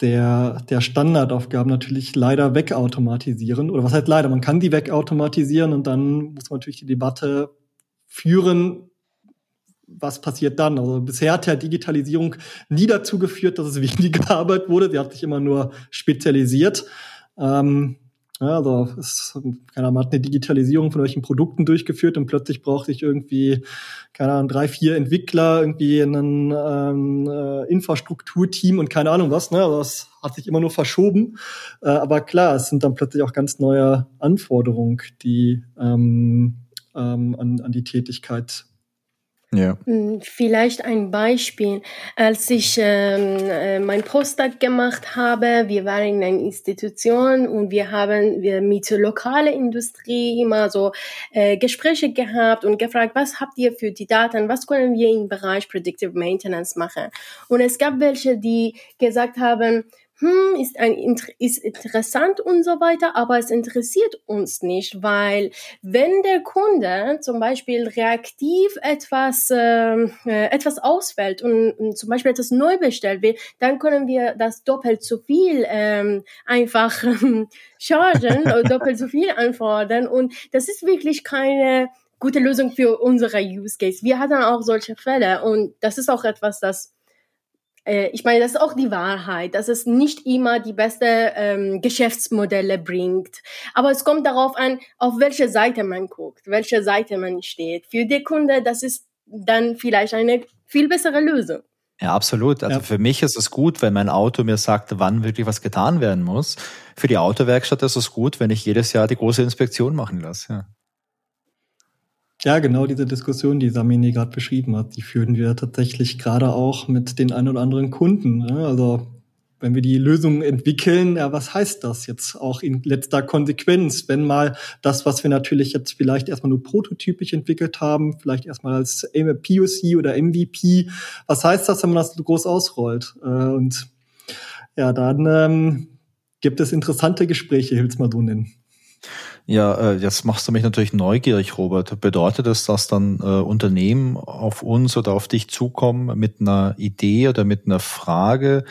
S3: der, der Standardaufgaben natürlich leider wegautomatisieren. Oder was heißt leider? Man kann die wegautomatisieren und dann muss man natürlich die Debatte führen, was passiert dann? Also bisher hat ja Digitalisierung nie dazu geführt, dass es <laughs> weniger Arbeit wurde. Sie hat sich immer nur spezialisiert. Ähm, ja, also es, keine Ahnung, hat eine Digitalisierung von welchen Produkten durchgeführt und plötzlich braucht ich irgendwie, keine Ahnung, drei, vier Entwickler, irgendwie ein ähm, äh, Infrastrukturteam und keine Ahnung was. Ne? Also das hat sich immer nur verschoben. Äh, aber klar, es sind dann plötzlich auch ganz neue Anforderungen, die ähm, ähm, an, an die Tätigkeit
S2: ja. Hm, vielleicht ein Beispiel. Als ich ähm, äh, mein Postdoc gemacht habe, wir waren in einer Institution und wir haben wir mit lokaler Industrie immer so äh, Gespräche gehabt und gefragt, was habt ihr für die Daten, was können wir im Bereich Predictive Maintenance machen? Und es gab welche, die gesagt haben, hm, ist, ein, ist interessant und so weiter, aber es interessiert uns nicht, weil wenn der Kunde zum Beispiel reaktiv etwas, ähm, äh, etwas auswählt und, und, zum Beispiel etwas neu bestellt wird, dann können wir das doppelt so viel ähm, einfach ähm, chargen oder <laughs> doppelt so viel anfordern und das ist wirklich keine gute Lösung für unsere Use Case. Wir hatten auch solche Fälle und das ist auch etwas, das äh, ich meine, das ist auch die Wahrheit, dass es nicht immer die beste ähm, Geschäftsmodelle bringt. Aber es kommt darauf an, auf welche Seite man guckt, welche Seite man steht. Für die Kunde, das ist dann vielleicht eine viel bessere Lösung.
S1: Ja, absolut. Also ja. für mich ist es gut, wenn mein Auto mir sagt, wann wirklich was getan werden muss. Für die Autowerkstatt ist es gut, wenn ich jedes Jahr die große Inspektion machen lasse. Ja.
S3: Ja, genau diese Diskussion, die Samini gerade beschrieben hat, die führen wir tatsächlich gerade auch mit den ein oder anderen Kunden. Ne? Also wenn wir die Lösung entwickeln, ja, was heißt das jetzt auch in letzter Konsequenz, wenn mal das, was wir natürlich jetzt vielleicht erstmal nur prototypisch entwickelt haben, vielleicht erstmal als POC oder MVP, was heißt das, wenn man das groß ausrollt? Äh, und ja, dann ähm, gibt es interessante Gespräche, ich will es mal so nennen.
S1: Ja, äh, jetzt machst du mich natürlich neugierig, Robert. Bedeutet das, dass dann äh, Unternehmen auf uns oder auf dich zukommen mit einer Idee oder mit einer Frage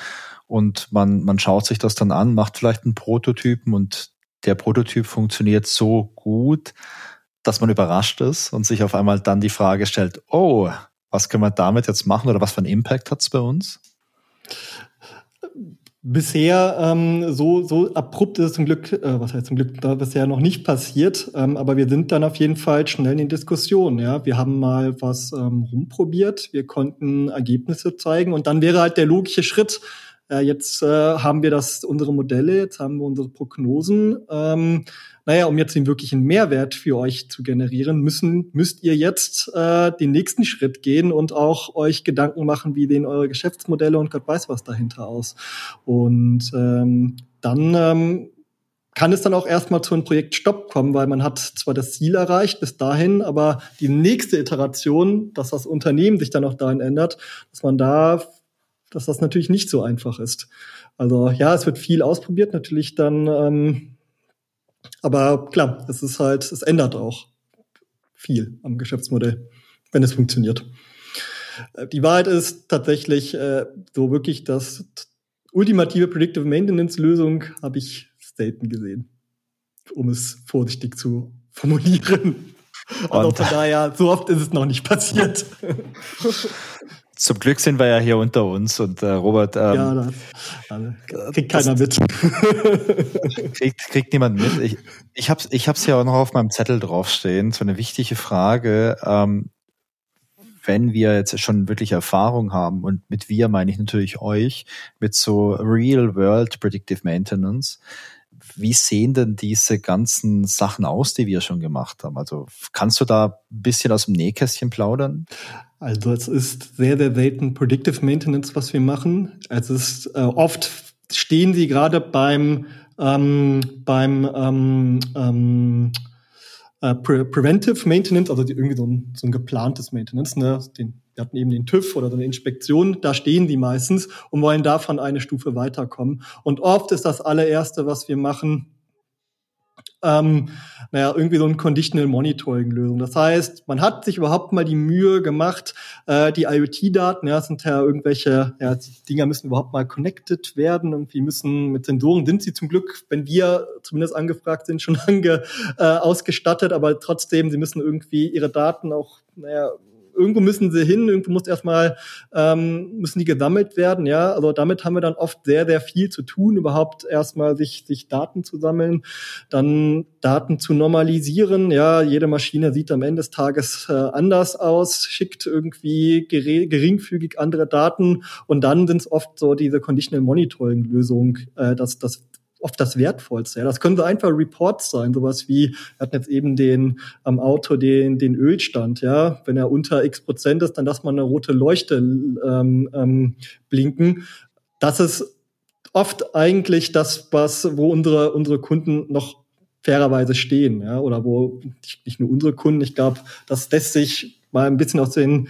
S1: und man, man schaut sich das dann an, macht vielleicht einen Prototypen und der Prototyp funktioniert so gut, dass man überrascht ist und sich auf einmal dann die Frage stellt, oh, was können wir damit jetzt machen oder was für einen Impact hat es bei uns?
S3: Bisher ähm, so, so abrupt ist es zum Glück, äh, was heißt zum Glück, da bisher noch nicht passiert, ähm, aber wir sind dann auf jeden Fall schnell in den Diskussionen. Ja? Wir haben mal was ähm, rumprobiert, wir konnten Ergebnisse zeigen und dann wäre halt der logische Schritt, äh, jetzt äh, haben wir das, unsere Modelle, jetzt haben wir unsere Prognosen. Ähm, naja, um jetzt den wirklichen Mehrwert für euch zu generieren, müssen, müsst ihr jetzt äh, den nächsten Schritt gehen und auch euch Gedanken machen, wie sehen eure Geschäftsmodelle und Gott weiß was dahinter aus. Und ähm, dann ähm, kann es dann auch erstmal zu einem Projektstopp kommen, weil man hat zwar das Ziel erreicht bis dahin, aber die nächste Iteration, dass das Unternehmen sich dann auch dahin ändert, dass man da dass das natürlich nicht so einfach ist. Also ja, es wird viel ausprobiert, natürlich dann, ähm, aber klar, es ist halt, es ändert auch viel am Geschäftsmodell, wenn es funktioniert. Äh, die Wahrheit ist tatsächlich äh, so wirklich, dass ultimative Predictive Maintenance Lösung habe ich selten gesehen, um es vorsichtig zu formulieren. Also von daher, so oft ist es noch nicht passiert. <laughs> <laughs>
S1: Zum Glück sind wir ja hier unter uns und äh, Robert. Ähm, ja,
S3: das, kriegt keiner das,
S1: mit. <laughs> kriegt, kriegt niemand mit. Ich, ich habe es ich hab's ja auch noch auf meinem Zettel draufstehen. So eine wichtige Frage. Ähm, wenn wir jetzt schon wirklich Erfahrung haben, und mit wir meine ich natürlich euch, mit so Real-World Predictive Maintenance, wie sehen denn diese ganzen Sachen aus, die wir schon gemacht haben? Also kannst du da ein bisschen aus dem Nähkästchen plaudern?
S3: Also es ist sehr, sehr selten Predictive Maintenance, was wir machen. Es ist äh, oft stehen sie gerade beim ähm, beim ähm, ähm, äh, Pre Preventive Maintenance, also die, irgendwie so ein, so ein geplantes Maintenance. Ne? Den, wir hatten eben den TÜV oder so eine Inspektion, da stehen die meistens und wollen davon eine Stufe weiterkommen. Und oft ist das allererste, was wir machen, ähm, naja, irgendwie so ein Conditional Monitoring-Lösung. Das heißt, man hat sich überhaupt mal die Mühe gemacht, äh, die IoT-Daten, ja, sind ja irgendwelche, ja, die Dinger müssen überhaupt mal connected werden, irgendwie müssen mit Sensoren sind sie zum Glück, wenn wir zumindest angefragt sind, <laughs> schon lange äh, ausgestattet, aber trotzdem, sie müssen irgendwie ihre Daten auch, naja, irgendwo müssen sie hin, irgendwo muss erstmal, ähm, müssen die gesammelt werden, ja. Also damit haben wir dann oft sehr, sehr viel zu tun, überhaupt erstmal sich, sich Daten zu sammeln, dann Daten zu normalisieren, ja. Jede Maschine sieht am Ende des Tages äh, anders aus, schickt irgendwie geringfügig andere Daten und dann sind es oft so diese Conditional Monitoring Lösung, äh, dass das oft das Wertvollste. Ja. Das können so einfach Reports sein, sowas wie, wir hatten jetzt eben den am Auto den, den Ölstand, ja. Wenn er unter x Prozent ist, dann lass man eine rote Leuchte ähm, ähm, blinken. Das ist oft eigentlich das, was, wo unsere, unsere Kunden noch fairerweise stehen, ja, oder wo nicht nur unsere Kunden, ich glaube, das lässt sich mal ein bisschen aus den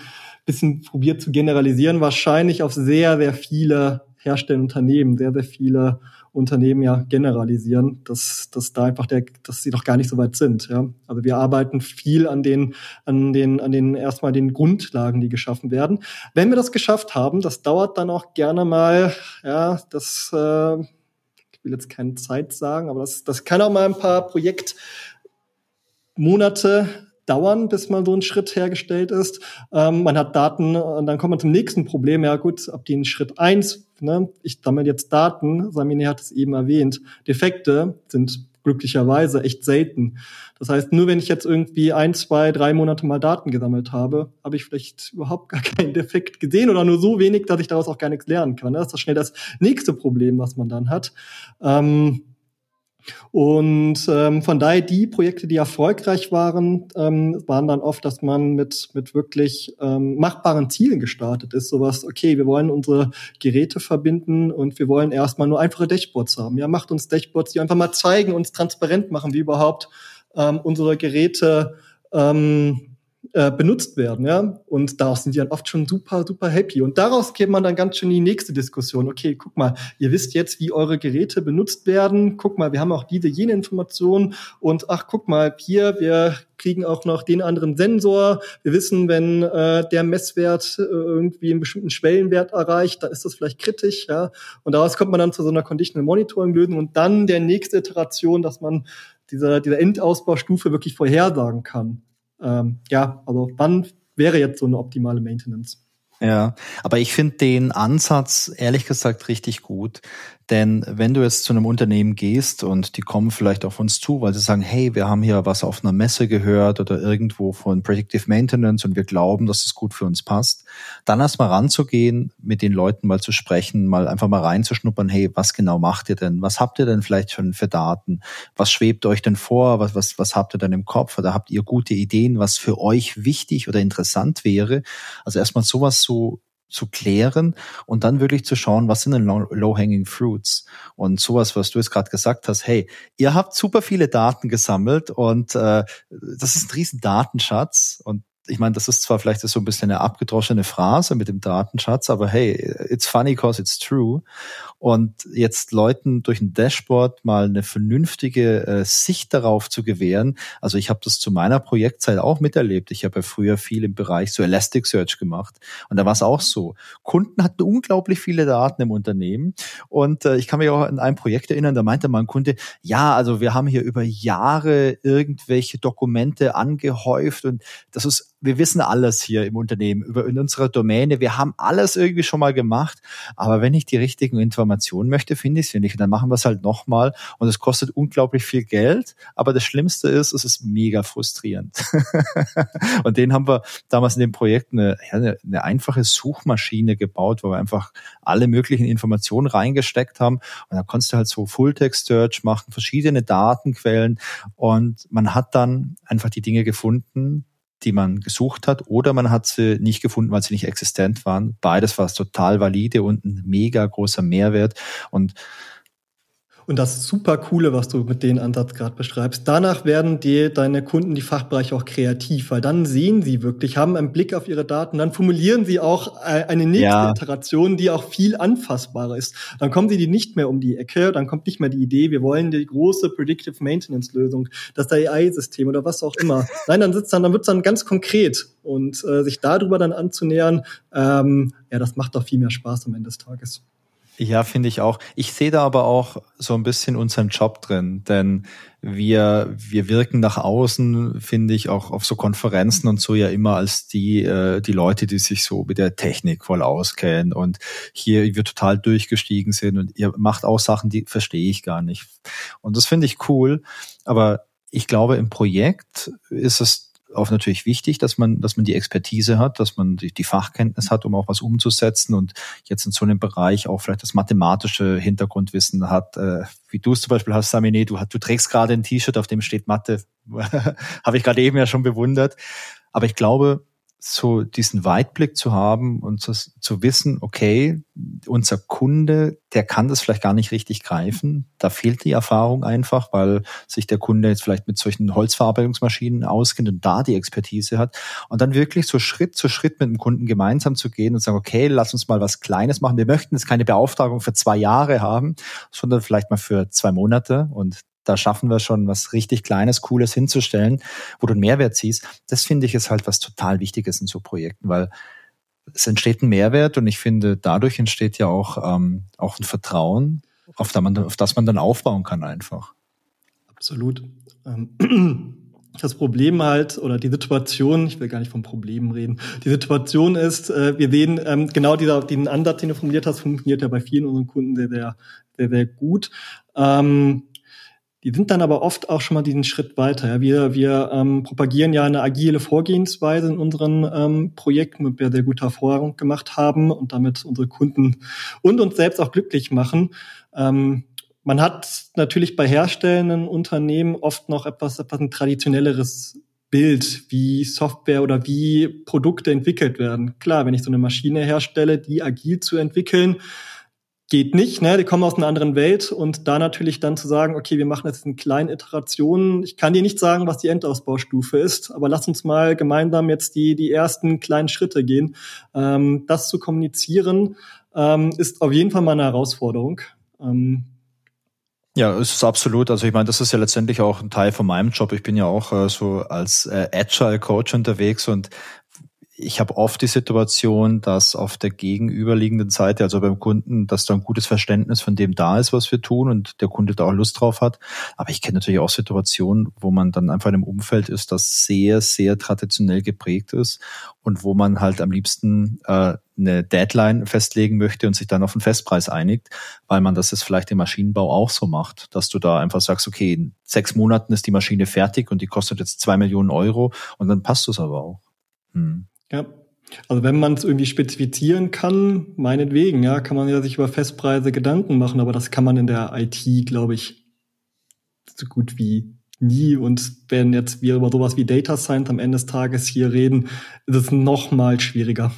S3: bisschen probiert zu generalisieren, wahrscheinlich auf sehr, sehr viele herstellende Unternehmen, sehr, sehr viele Unternehmen ja generalisieren, dass, dass da einfach der, dass sie noch gar nicht so weit sind. Ja? Also wir arbeiten viel an den, an den, an den erstmal den Grundlagen, die geschaffen werden. Wenn wir das geschafft haben, das dauert dann auch gerne mal, ja, das, äh, ich will jetzt keine Zeit sagen, aber das, das kann auch mal ein paar Projektmonate dauern, bis mal so ein Schritt hergestellt ist. Ähm, man hat Daten und dann kommt man zum nächsten Problem. Ja gut, ab den Schritt eins, ne, ich sammle jetzt Daten, Samine hat es eben erwähnt, Defekte sind glücklicherweise echt selten. Das heißt, nur wenn ich jetzt irgendwie ein, zwei, drei Monate mal Daten gesammelt habe, habe ich vielleicht überhaupt gar <laughs> keinen Defekt gesehen oder nur so wenig, dass ich daraus auch gar nichts lernen kann. Das ist schnell das nächste Problem, was man dann hat. Ähm, und ähm, von daher die Projekte, die erfolgreich waren, ähm, waren dann oft, dass man mit, mit wirklich ähm, machbaren Zielen gestartet ist. Sowas, okay, wir wollen unsere Geräte verbinden und wir wollen erstmal nur einfache Dashboards haben. Ja, macht uns Dashboards, die einfach mal zeigen, uns transparent machen, wie überhaupt ähm, unsere Geräte ähm, äh, benutzt werden, ja. Und daraus sind die dann oft schon super, super happy. Und daraus geht man dann ganz schön in die nächste Diskussion. Okay, guck mal, ihr wisst jetzt, wie eure Geräte benutzt werden. Guck mal, wir haben auch diese, jene Informationen. Und ach, guck mal, hier, wir kriegen auch noch den anderen Sensor. Wir wissen, wenn äh, der Messwert äh, irgendwie einen bestimmten Schwellenwert erreicht, dann ist das vielleicht kritisch, ja. Und daraus kommt man dann zu so einer Conditional Monitoring Lösung und dann der nächste Iteration, dass man dieser, dieser Endausbaustufe wirklich vorhersagen kann ähm, ja, also wann wäre jetzt so eine optimale Maintenance?
S1: Ja, aber ich finde den Ansatz ehrlich gesagt richtig gut, denn wenn du jetzt zu einem Unternehmen gehst und die kommen vielleicht auf uns zu, weil sie sagen, hey, wir haben hier was auf einer Messe gehört oder irgendwo von Predictive Maintenance und wir glauben, dass es gut für uns passt, dann erstmal ranzugehen, mit den Leuten mal zu sprechen, mal einfach mal reinzuschnuppern, hey, was genau macht ihr denn? Was habt ihr denn vielleicht schon für Daten? Was schwebt euch denn vor? Was, was, was habt ihr denn im Kopf? Oder habt ihr gute Ideen, was für euch wichtig oder interessant wäre? Also erstmal sowas so zu klären und dann wirklich zu schauen, was sind denn low-hanging fruits und sowas, was du jetzt gerade gesagt hast. Hey, ihr habt super viele Daten gesammelt und äh, das ist ein riesen Datenschatz und ich meine, das ist zwar vielleicht so ein bisschen eine abgedroschene Phrase mit dem Datenschatz, aber hey, it's funny cause it's true. Und jetzt Leuten durch ein Dashboard mal eine vernünftige äh, Sicht darauf zu gewähren. Also ich habe das zu meiner Projektzeit auch miterlebt. Ich habe ja früher viel im Bereich so Elasticsearch gemacht. Und da war es auch so. Kunden hatten unglaublich viele Daten im Unternehmen. Und äh, ich kann mich auch an ein Projekt erinnern, da meinte mal ein Kunde, ja, also wir haben hier über Jahre irgendwelche Dokumente angehäuft und das ist wir wissen alles hier im Unternehmen über in unserer Domäne. Wir haben alles irgendwie schon mal gemacht. Aber wenn ich die richtigen Informationen möchte, finde ich sie nicht. Und dann machen wir es halt nochmal. Und es kostet unglaublich viel Geld. Aber das Schlimmste ist, es ist mega frustrierend. <laughs> und den haben wir damals in dem Projekt eine, eine, einfache Suchmaschine gebaut, wo wir einfach alle möglichen Informationen reingesteckt haben. Und dann konntest du halt so Full-Text-Search machen, verschiedene Datenquellen. Und man hat dann einfach die Dinge gefunden, die man gesucht hat, oder man hat sie nicht gefunden, weil sie nicht existent waren. Beides war total valide und ein mega großer Mehrwert. Und
S3: und das super coole, was du mit dem Ansatz gerade beschreibst. Danach werden die, deine Kunden, die Fachbereiche auch kreativ, weil dann sehen sie wirklich, haben einen Blick auf ihre Daten, dann formulieren sie auch äh, eine nächste ja. Iteration, die auch viel anfassbarer ist. Dann kommen sie die nicht mehr um die Ecke, dann kommt nicht mehr die Idee, wir wollen die große Predictive Maintenance Lösung, das AI-System oder was auch immer. Nein, dann sitzt dann, dann wird's dann ganz konkret und äh, sich darüber dann anzunähern, ähm, ja, das macht doch viel mehr Spaß am Ende des Tages.
S1: Ja, finde ich auch. Ich sehe da aber auch so ein bisschen unseren Job drin, denn wir, wir wirken nach außen, finde ich, auch auf so Konferenzen und so ja immer als die, äh, die Leute, die sich so mit der Technik voll auskennen und hier wir total durchgestiegen sind und ihr macht auch Sachen, die verstehe ich gar nicht. Und das finde ich cool. Aber ich glaube, im Projekt ist es auch natürlich wichtig, dass man, dass man die Expertise hat, dass man die, die Fachkenntnis hat, um auch was umzusetzen und jetzt in so einem Bereich auch vielleicht das mathematische Hintergrundwissen hat, äh, wie du es zum Beispiel hast, Samine, du, du trägst gerade ein T-Shirt, auf dem steht Mathe, <laughs> habe ich gerade eben ja schon bewundert. Aber ich glaube, so diesen Weitblick zu haben und zu, zu wissen, okay, unser Kunde, der kann das vielleicht gar nicht richtig greifen. Da fehlt die Erfahrung einfach, weil sich der Kunde jetzt vielleicht mit solchen Holzverarbeitungsmaschinen auskennt und da die Expertise hat. Und dann wirklich so Schritt zu Schritt mit dem Kunden gemeinsam zu gehen und sagen, okay, lass uns mal was Kleines machen. Wir möchten jetzt keine Beauftragung für zwei Jahre haben, sondern vielleicht mal für zwei Monate. Und da schaffen wir schon was richtig Kleines, Cooles hinzustellen, wo du einen Mehrwert siehst. Das finde ich ist halt was total Wichtiges in so Projekten, weil es entsteht ein Mehrwert und ich finde, dadurch entsteht ja auch, ähm, auch ein Vertrauen, auf das, man, auf das man dann aufbauen kann einfach.
S3: Absolut. Ähm, <clears throat> das Problem halt oder die Situation, ich will gar nicht von Problemen reden, die Situation ist, äh, wir sehen ähm, genau dieser, den Ansatz, den du formuliert hast, funktioniert ja bei vielen unseren Kunden sehr, sehr, sehr, sehr gut. Ähm, die sind dann aber oft auch schon mal diesen Schritt weiter. Ja. Wir, wir ähm, propagieren ja eine agile Vorgehensweise in unseren ähm, Projekten, mit der wir sehr gute Erfahrung gemacht haben und damit unsere Kunden und uns selbst auch glücklich machen. Ähm, man hat natürlich bei herstellenden Unternehmen oft noch etwas, etwas ein traditionelleres Bild, wie Software oder wie Produkte entwickelt werden. Klar, wenn ich so eine Maschine herstelle, die agil zu entwickeln, geht nicht, ne? Die kommen aus einer anderen Welt und da natürlich dann zu sagen, okay, wir machen jetzt in kleinen Iterationen. Ich kann dir nicht sagen, was die Endausbaustufe ist, aber lass uns mal gemeinsam jetzt die die ersten kleinen Schritte gehen. Ähm, das zu kommunizieren ähm, ist auf jeden Fall mal eine Herausforderung. Ähm,
S1: ja, es ist absolut. Also ich meine, das ist ja letztendlich auch ein Teil von meinem Job. Ich bin ja auch äh, so als äh, Agile Coach unterwegs und ich habe oft die Situation, dass auf der gegenüberliegenden Seite, also beim Kunden, dass da ein gutes Verständnis von dem da ist, was wir tun und der Kunde da auch Lust drauf hat. Aber ich kenne natürlich auch Situationen, wo man dann einfach in einem Umfeld ist, das sehr, sehr traditionell geprägt ist und wo man halt am liebsten äh, eine Deadline festlegen möchte und sich dann auf einen Festpreis einigt, weil man das jetzt vielleicht im Maschinenbau auch so macht, dass du da einfach sagst, okay, in sechs Monaten ist die Maschine fertig und die kostet jetzt zwei Millionen Euro und dann passt es aber auch.
S3: Hm. Ja. Also wenn man es irgendwie spezifizieren kann, meinetwegen, ja, kann man ja sich über Festpreise Gedanken machen, aber das kann man in der IT, glaube ich, so gut wie nie. Und wenn jetzt wir über sowas wie Data Science am Ende des Tages hier reden, ist es noch mal schwieriger.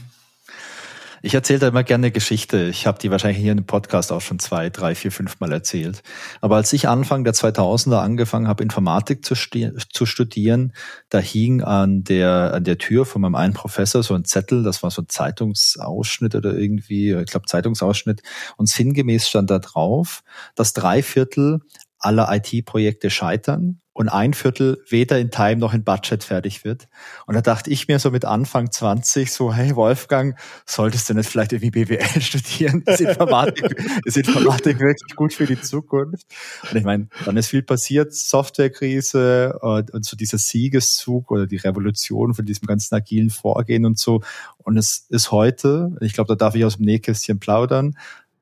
S1: Ich erzähle da immer gerne eine Geschichte. Ich habe die wahrscheinlich hier in dem Podcast auch schon zwei, drei, vier, fünf Mal erzählt. Aber als ich Anfang der 2000er angefangen habe, Informatik zu, zu studieren, da hing an der, an der Tür von meinem einen Professor so ein Zettel, das war so ein Zeitungsausschnitt oder irgendwie, ich glaube Zeitungsausschnitt. Und sinngemäß stand da drauf, dass drei Viertel aller IT-Projekte scheitern und ein Viertel weder in Time noch in Budget fertig wird. Und da dachte ich mir so mit Anfang 20 so, hey Wolfgang, solltest du nicht vielleicht irgendwie BWL <laughs> studieren? Ist Informatik, <laughs> ist Informatik wirklich gut für die Zukunft? Und ich meine, dann ist viel passiert, Softwarekrise und, und so dieser Siegeszug oder die Revolution von diesem ganzen agilen Vorgehen und so. Und es ist heute, ich glaube, da darf ich aus dem Nähkästchen plaudern,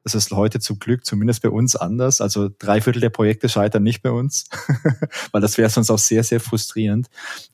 S1: das ist heute zum Glück zumindest bei uns anders. Also drei Viertel der Projekte scheitern nicht bei uns, <laughs> weil das wäre sonst auch sehr, sehr frustrierend.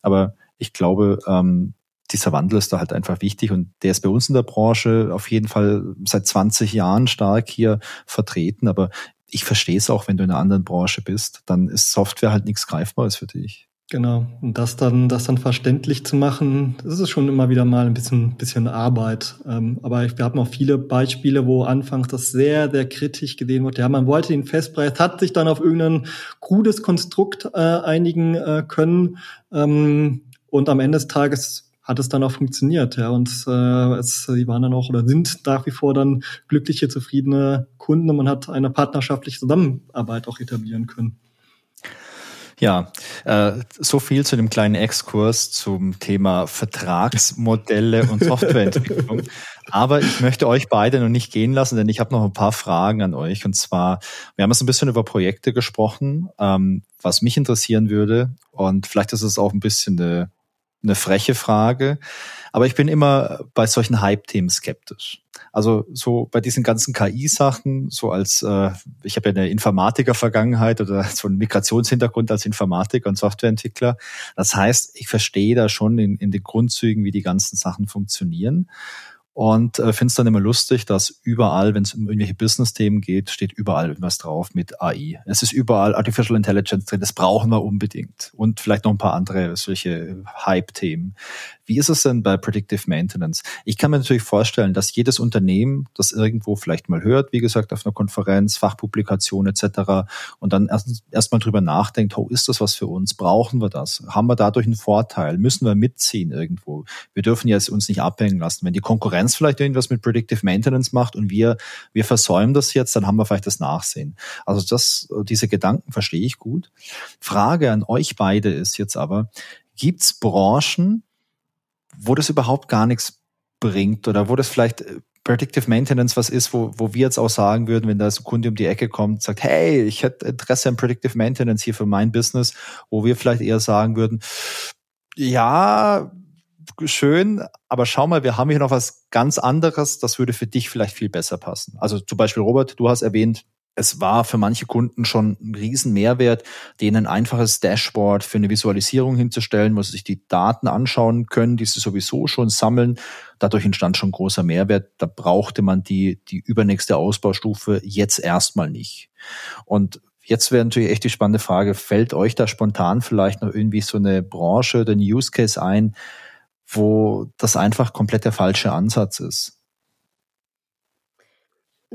S1: Aber ich glaube, ähm, dieser Wandel ist da halt einfach wichtig und der ist bei uns in der Branche auf jeden Fall seit 20 Jahren stark hier vertreten. Aber ich verstehe es auch, wenn du in einer anderen Branche bist, dann ist Software halt nichts Greifbares für dich.
S3: Genau. Und das dann, das dann verständlich zu machen, das ist schon immer wieder mal ein bisschen, bisschen Arbeit. Ähm, aber wir haben auch viele Beispiele, wo anfangs das sehr, sehr kritisch gesehen wurde. Ja, man wollte den Festpreis, hat sich dann auf irgendein krudes Konstrukt äh, einigen äh, können. Ähm, und am Ende des Tages hat es dann auch funktioniert, ja. Und äh, es, sie waren dann auch oder sind nach wie vor dann glückliche, zufriedene Kunden und man hat eine partnerschaftliche Zusammenarbeit auch etablieren können.
S1: Ja, äh, so viel zu dem kleinen Exkurs zum Thema Vertragsmodelle und <laughs> Softwareentwicklung. Aber ich möchte euch beide noch nicht gehen lassen, denn ich habe noch ein paar Fragen an euch. Und zwar, wir haben jetzt ein bisschen über Projekte gesprochen, ähm, was mich interessieren würde. Und vielleicht ist es auch ein bisschen eine, eine freche Frage. Aber ich bin immer bei solchen Hype-Themen skeptisch. Also so bei diesen ganzen KI-Sachen, so als äh, ich habe ja eine Informatiker-Vergangenheit oder <laughs> so einen Migrationshintergrund als Informatiker und Softwareentwickler. Das heißt, ich verstehe da schon in, in den Grundzügen, wie die ganzen Sachen funktionieren. Und äh, finde es dann immer lustig, dass überall, wenn es um irgendwelche Business-Themen geht, steht überall irgendwas drauf mit AI. Es ist überall Artificial Intelligence drin, das brauchen wir unbedingt. Und vielleicht noch ein paar andere solche Hype-Themen. Wie ist es denn bei Predictive Maintenance? Ich kann mir natürlich vorstellen, dass jedes Unternehmen das irgendwo vielleicht mal hört, wie gesagt, auf einer Konferenz, Fachpublikation etc. und dann erst, erst mal drüber nachdenkt, oh, ist das was für uns? Brauchen wir das? Haben wir dadurch einen Vorteil? Müssen wir mitziehen irgendwo? Wir dürfen jetzt uns nicht abhängen lassen. Wenn die Konkurrenz vielleicht irgendwas mit Predictive Maintenance macht und wir, wir versäumen das jetzt, dann haben wir vielleicht das Nachsehen. Also das, diese Gedanken verstehe ich gut. Frage an euch beide ist jetzt aber, gibt's Branchen, wo das überhaupt gar nichts bringt oder wo das vielleicht äh, Predictive Maintenance was ist, wo, wo wir jetzt auch sagen würden, wenn da so ein Kunde um die Ecke kommt, sagt, hey, ich hätte Interesse an Predictive Maintenance hier für mein Business, wo wir vielleicht eher sagen würden, ja, schön, aber schau mal, wir haben hier noch was ganz anderes, das würde für dich vielleicht viel besser passen. Also zum Beispiel, Robert, du hast erwähnt, es war für manche Kunden schon ein riesen Mehrwert, denen ein einfaches Dashboard für eine Visualisierung hinzustellen, wo sie sich die Daten anschauen können, die sie sowieso schon sammeln. Dadurch entstand schon großer Mehrwert. Da brauchte man die, die übernächste Ausbaustufe jetzt erstmal nicht. Und jetzt wäre natürlich echt die spannende Frage, fällt euch da spontan vielleicht noch irgendwie so eine Branche oder ein Use Case ein, wo das einfach komplett der falsche Ansatz ist?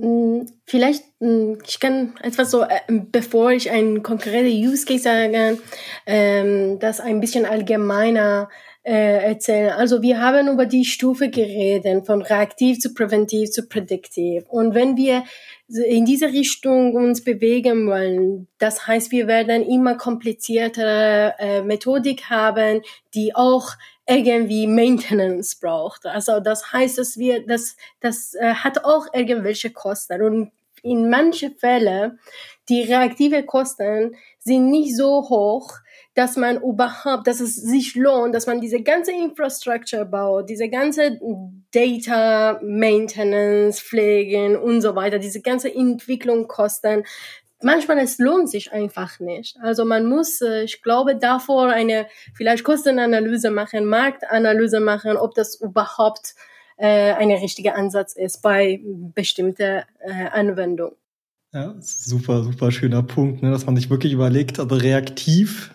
S2: Hm, vielleicht, hm, ich kann etwas so, äh, bevor ich ein konkretes Use Case sage, ähm, das ein bisschen allgemeiner äh, erzählen. Also wir haben über die Stufe geredet, von reaktiv zu präventiv zu prädiktiv. Und wenn wir in diese Richtung uns bewegen wollen, das heißt, wir werden immer kompliziertere äh, Methodik haben, die auch irgendwie Maintenance braucht. Also das heißt, dass wir das das äh, hat auch irgendwelche Kosten und in manche Fälle die reaktive Kosten sind nicht so hoch, dass man überhaupt, dass es sich lohnt, dass man diese ganze Infrastructure baut, diese ganze Data Maintenance, Pflegen und so weiter, diese ganze Entwicklung kosten, manchmal es lohnt sich einfach nicht. Also man muss, äh, ich glaube, davor eine vielleicht Kostenanalyse machen, Marktanalyse machen, ob das überhaupt äh, ein richtiger Ansatz ist bei bestimmter äh, Anwendung.
S3: Ja, super, super schöner Punkt, ne, dass man sich wirklich überlegt, also reaktiv.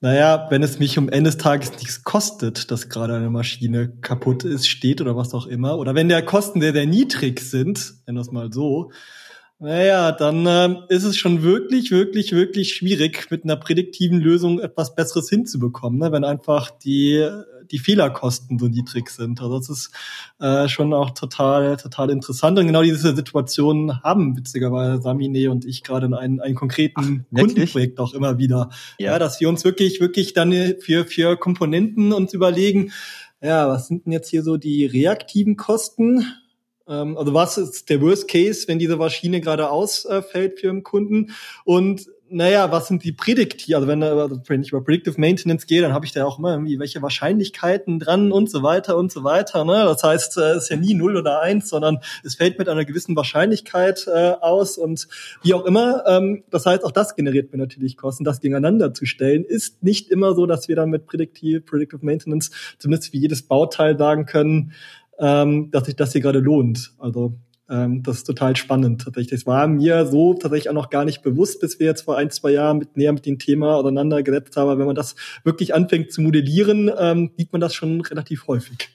S3: Naja, wenn es mich um Ende des Tages nichts kostet, dass gerade eine Maschine kaputt ist, steht oder was auch immer, oder wenn der Kosten sehr, sehr niedrig sind, nennen wir es mal so, naja, dann ähm, ist es schon wirklich, wirklich, wirklich schwierig, mit einer prädiktiven Lösung etwas Besseres hinzubekommen, ne? wenn einfach die, die Fehlerkosten so niedrig sind. Also das ist äh, schon auch total, total interessant. Und genau diese Situation haben witzigerweise Samine und ich gerade in einem, einem konkreten Ach, Kundenprojekt auch immer wieder. Ja. ja, dass wir uns wirklich, wirklich dann für, für Komponenten uns überlegen, ja, was sind denn jetzt hier so die reaktiven Kosten? Ähm, also was ist der Worst Case, wenn diese Maschine gerade ausfällt für einen Kunden? Und naja, was sind die Prädiktiv, also wenn, also wenn ich über Predictive Maintenance gehe, dann habe ich da auch immer irgendwie welche Wahrscheinlichkeiten dran und so weiter und so weiter. Ne? Das heißt, es ist ja nie null oder eins, sondern es fällt mit einer gewissen Wahrscheinlichkeit äh, aus und wie auch immer. Ähm, das heißt, auch das generiert mir natürlich Kosten. Das gegeneinander zu stellen, ist nicht immer so, dass wir dann mit Predictive, Predictive Maintenance zumindest wie jedes Bauteil sagen können, ähm, dass sich das hier gerade lohnt. Also ähm, das ist total spannend tatsächlich. Das war mir so tatsächlich auch noch gar nicht bewusst, bis wir jetzt vor ein, zwei Jahren mit, näher mit dem Thema auseinandergesetzt haben. Aber wenn man das wirklich anfängt zu modellieren, ähm, sieht man das schon relativ häufig.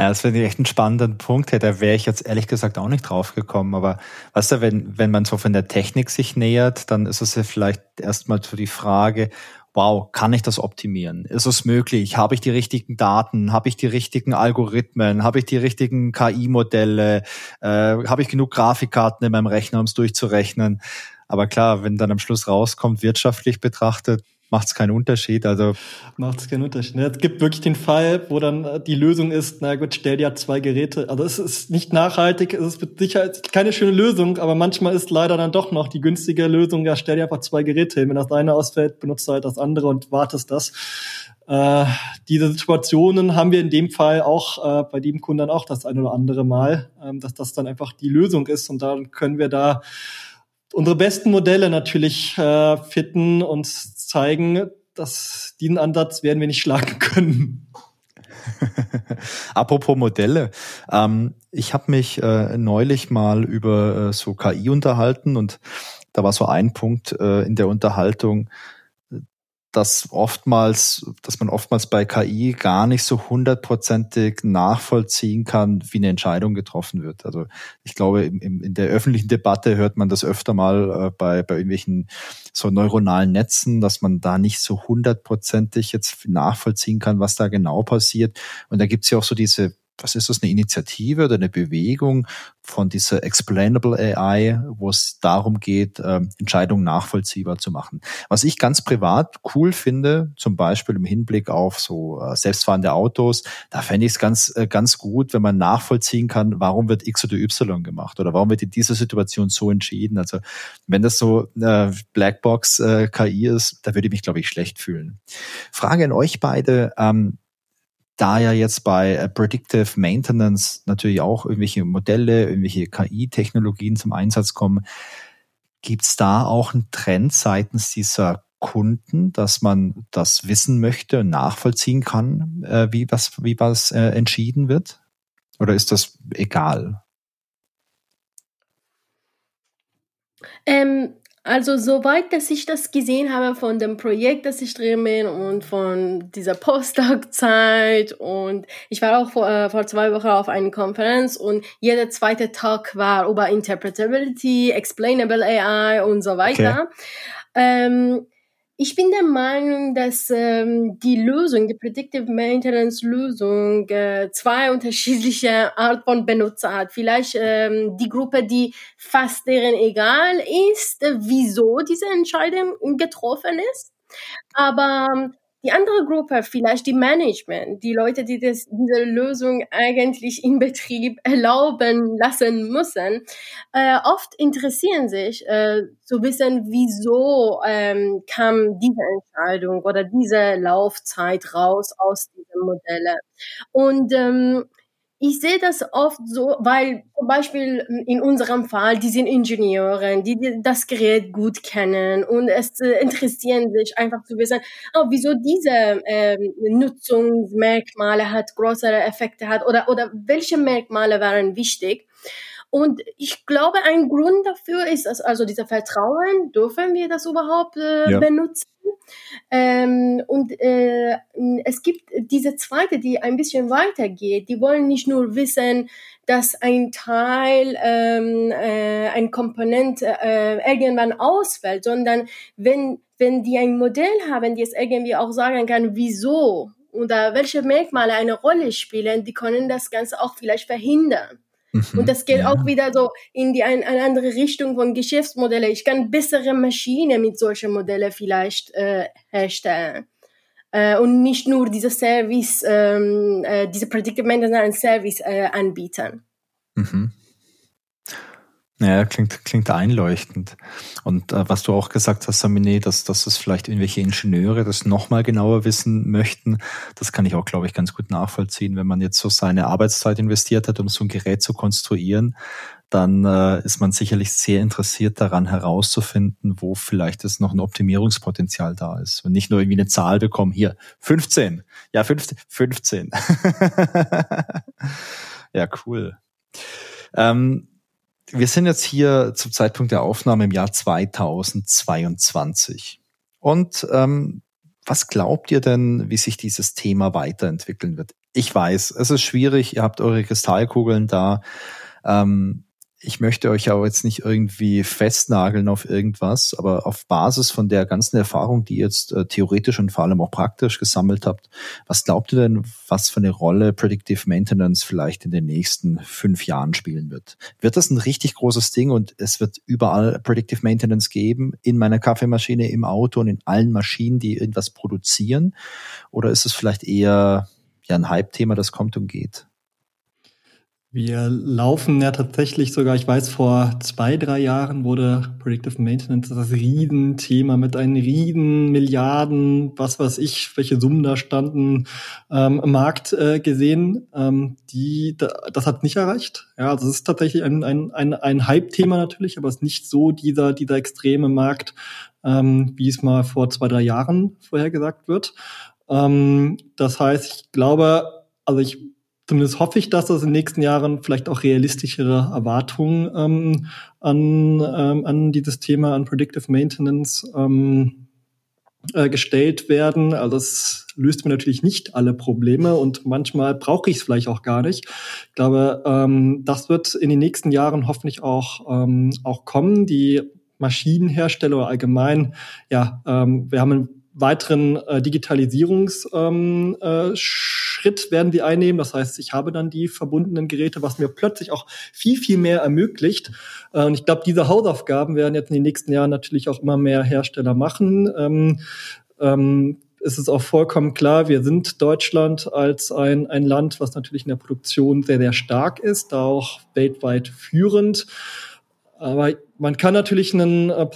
S1: Ja, das finde ich echt einen spannenden Punkt. Da wäre ich jetzt ehrlich gesagt auch nicht drauf gekommen. Aber weißt du, wenn, wenn man so von der Technik sich nähert, dann ist es ja vielleicht erstmal so die Frage, wow, kann ich das optimieren? Ist es möglich? Habe ich die richtigen Daten? Habe ich die richtigen Algorithmen? Habe ich die richtigen KI-Modelle? Äh, Habe ich genug Grafikkarten in meinem Rechner, um es durchzurechnen? Aber klar, wenn dann am Schluss rauskommt, wirtschaftlich betrachtet, macht es keinen Unterschied. Also
S3: macht es keinen Unterschied. Ne? Es gibt wirklich den Fall, wo dann äh, die Lösung ist, na gut, stell dir zwei Geräte. Also es ist nicht nachhaltig, es ist mit Sicherheit keine schöne Lösung, aber manchmal ist leider dann doch noch die günstige Lösung, ja, stell dir einfach zwei Geräte hin. Wenn das eine ausfällt, benutzt du halt das andere und wartest das. Äh, diese Situationen haben wir in dem Fall auch äh, bei dem Kunden dann auch das eine oder andere Mal, ähm, dass das dann einfach die Lösung ist und dann können wir da unsere besten Modelle natürlich äh, fitten und zeigen, dass diesen Ansatz werden wir nicht schlagen <laughs> können. <laughs>
S1: Apropos Modelle, ähm, ich habe mich äh, neulich mal über äh, so KI unterhalten und da war so ein Punkt äh, in der Unterhaltung, dass oftmals, dass man oftmals bei KI gar nicht so hundertprozentig nachvollziehen kann, wie eine Entscheidung getroffen wird. Also ich glaube, im, in der öffentlichen Debatte hört man das öfter mal äh, bei, bei irgendwelchen so neuronalen Netzen, dass man da nicht so hundertprozentig jetzt nachvollziehen kann, was da genau passiert. Und da gibt's ja auch so diese was ist das, eine Initiative oder eine Bewegung von dieser Explainable AI, wo es darum geht, äh, Entscheidungen nachvollziehbar zu machen. Was ich ganz privat cool finde, zum Beispiel im Hinblick auf so äh, selbstfahrende Autos, da fände ich es ganz, äh, ganz gut, wenn man nachvollziehen kann, warum wird X oder Y gemacht oder warum wird in dieser Situation so entschieden. Also wenn das so äh, Blackbox äh, ist, da würde ich mich, glaube ich, schlecht fühlen. Frage an euch beide. Ähm, da ja jetzt bei äh, Predictive Maintenance natürlich auch irgendwelche Modelle, irgendwelche KI-Technologien zum Einsatz kommen, gibt es da auch einen Trend seitens dieser Kunden, dass man das wissen möchte und nachvollziehen kann, äh, wie was, wie was äh, entschieden wird? Oder ist das egal?
S2: Ähm, also soweit, dass ich das gesehen habe von dem Projekt, das ich drin bin und von dieser Postdoc-Zeit und ich war auch vor, äh, vor zwei Wochen auf einer Konferenz und jeder zweite Tag war über Interpretability, Explainable AI und so weiter. Okay. Ähm, ich bin der Meinung, dass ähm, die Lösung, die Predictive Maintenance Lösung, äh, zwei unterschiedliche Art von Benutzer hat. Vielleicht ähm, die Gruppe, die fast deren egal ist, äh, wieso diese Entscheidung getroffen ist. Aber ähm, die andere Gruppe, vielleicht die Management, die Leute, die das, diese Lösung eigentlich im Betrieb erlauben lassen müssen, äh, oft interessieren sich äh, zu wissen, wieso ähm, kam diese Entscheidung oder diese Laufzeit raus aus diesen Modellen. Und ähm, ich sehe das oft so, weil zum Beispiel in unserem Fall, die sind Ingenieure, die das Gerät gut kennen und es äh, interessieren sich einfach zu wissen, oh, wieso diese äh, Nutzungsmerkmale hat, größere Effekte hat oder, oder welche Merkmale waren wichtig. Und ich glaube, ein Grund dafür ist, dass also dieser Vertrauen, dürfen wir das überhaupt äh, ja. benutzen? Ähm, und äh, es gibt diese zweite, die ein bisschen weitergeht. Die wollen nicht nur wissen, dass ein Teil, ähm, äh, ein Komponent äh, irgendwann ausfällt, sondern wenn, wenn die ein Modell haben, die es irgendwie auch sagen kann, wieso oder welche Merkmale eine Rolle spielen, die können das Ganze auch vielleicht verhindern. Mhm, und das geht ja. auch wieder so in die ein, eine andere Richtung von Geschäftsmodelle. Ich kann bessere Maschinen mit solchen Modellen vielleicht äh, herstellen. Äh, und nicht nur diese Service, ähm, äh, diese Predictive Maintenance Service äh, anbieten. Mhm.
S1: Ja, klingt, klingt einleuchtend. Und äh, was du auch gesagt hast, Samine, dass, dass es vielleicht irgendwelche Ingenieure das nochmal genauer wissen möchten, das kann ich auch, glaube ich, ganz gut nachvollziehen. Wenn man jetzt so seine Arbeitszeit investiert hat, um so ein Gerät zu konstruieren, dann äh, ist man sicherlich sehr interessiert daran herauszufinden, wo vielleicht es noch ein Optimierungspotenzial da ist. Und nicht nur irgendwie eine Zahl bekommen, hier, 15. Ja, 15. 15. <laughs> ja, cool. Ähm, wir sind jetzt hier zum Zeitpunkt der Aufnahme im Jahr 2022. Und ähm, was glaubt ihr denn, wie sich dieses Thema weiterentwickeln wird? Ich weiß, es ist schwierig, ihr habt eure Kristallkugeln da. Ähm, ich möchte euch aber jetzt nicht irgendwie festnageln auf irgendwas, aber auf Basis von der ganzen Erfahrung, die ihr jetzt äh, theoretisch und vor allem auch praktisch gesammelt habt, was glaubt ihr denn, was für eine Rolle Predictive Maintenance vielleicht in den nächsten fünf Jahren spielen wird? Wird das ein richtig großes Ding und es wird überall Predictive Maintenance geben, in meiner Kaffeemaschine, im Auto und in allen Maschinen, die irgendwas produzieren? Oder ist es vielleicht eher ja, ein Hype-Thema, das kommt und geht?
S3: Wir laufen ja tatsächlich sogar, ich weiß, vor zwei, drei Jahren wurde Predictive Maintenance das Riesenthema mit einem Riesen Milliarden, was weiß ich, welche Summen da standen, ähm, im Markt äh, gesehen. Ähm, die, das hat nicht erreicht. Ja, also es ist tatsächlich ein, ein, ein, ein Hype-Thema natürlich, aber es ist nicht so dieser, dieser extreme Markt, ähm, wie es mal vor zwei, drei Jahren vorhergesagt wird. Ähm, das heißt, ich glaube, also ich zumindest hoffe ich, dass das in den nächsten Jahren vielleicht auch realistischere Erwartungen ähm, an, ähm, an dieses Thema, an Predictive Maintenance ähm, äh, gestellt werden. Also das löst mir natürlich nicht alle Probleme und manchmal brauche ich es vielleicht auch gar nicht. Ich glaube, ähm, das wird in den nächsten Jahren hoffentlich auch, ähm, auch kommen. Die Maschinenhersteller allgemein, ja, ähm, wir haben weiteren äh, Digitalisierungsschritt ähm, äh, werden wir einnehmen. Das heißt, ich habe dann die verbundenen Geräte, was mir plötzlich auch viel, viel mehr ermöglicht. Äh, und ich glaube, diese Hausaufgaben werden jetzt in den nächsten Jahren natürlich auch immer mehr Hersteller machen. Ähm, ähm, ist es auch vollkommen klar, wir sind Deutschland als ein, ein Land, was natürlich in der Produktion sehr, sehr stark ist, da auch weltweit führend. Aber man kann natürlich einen äh,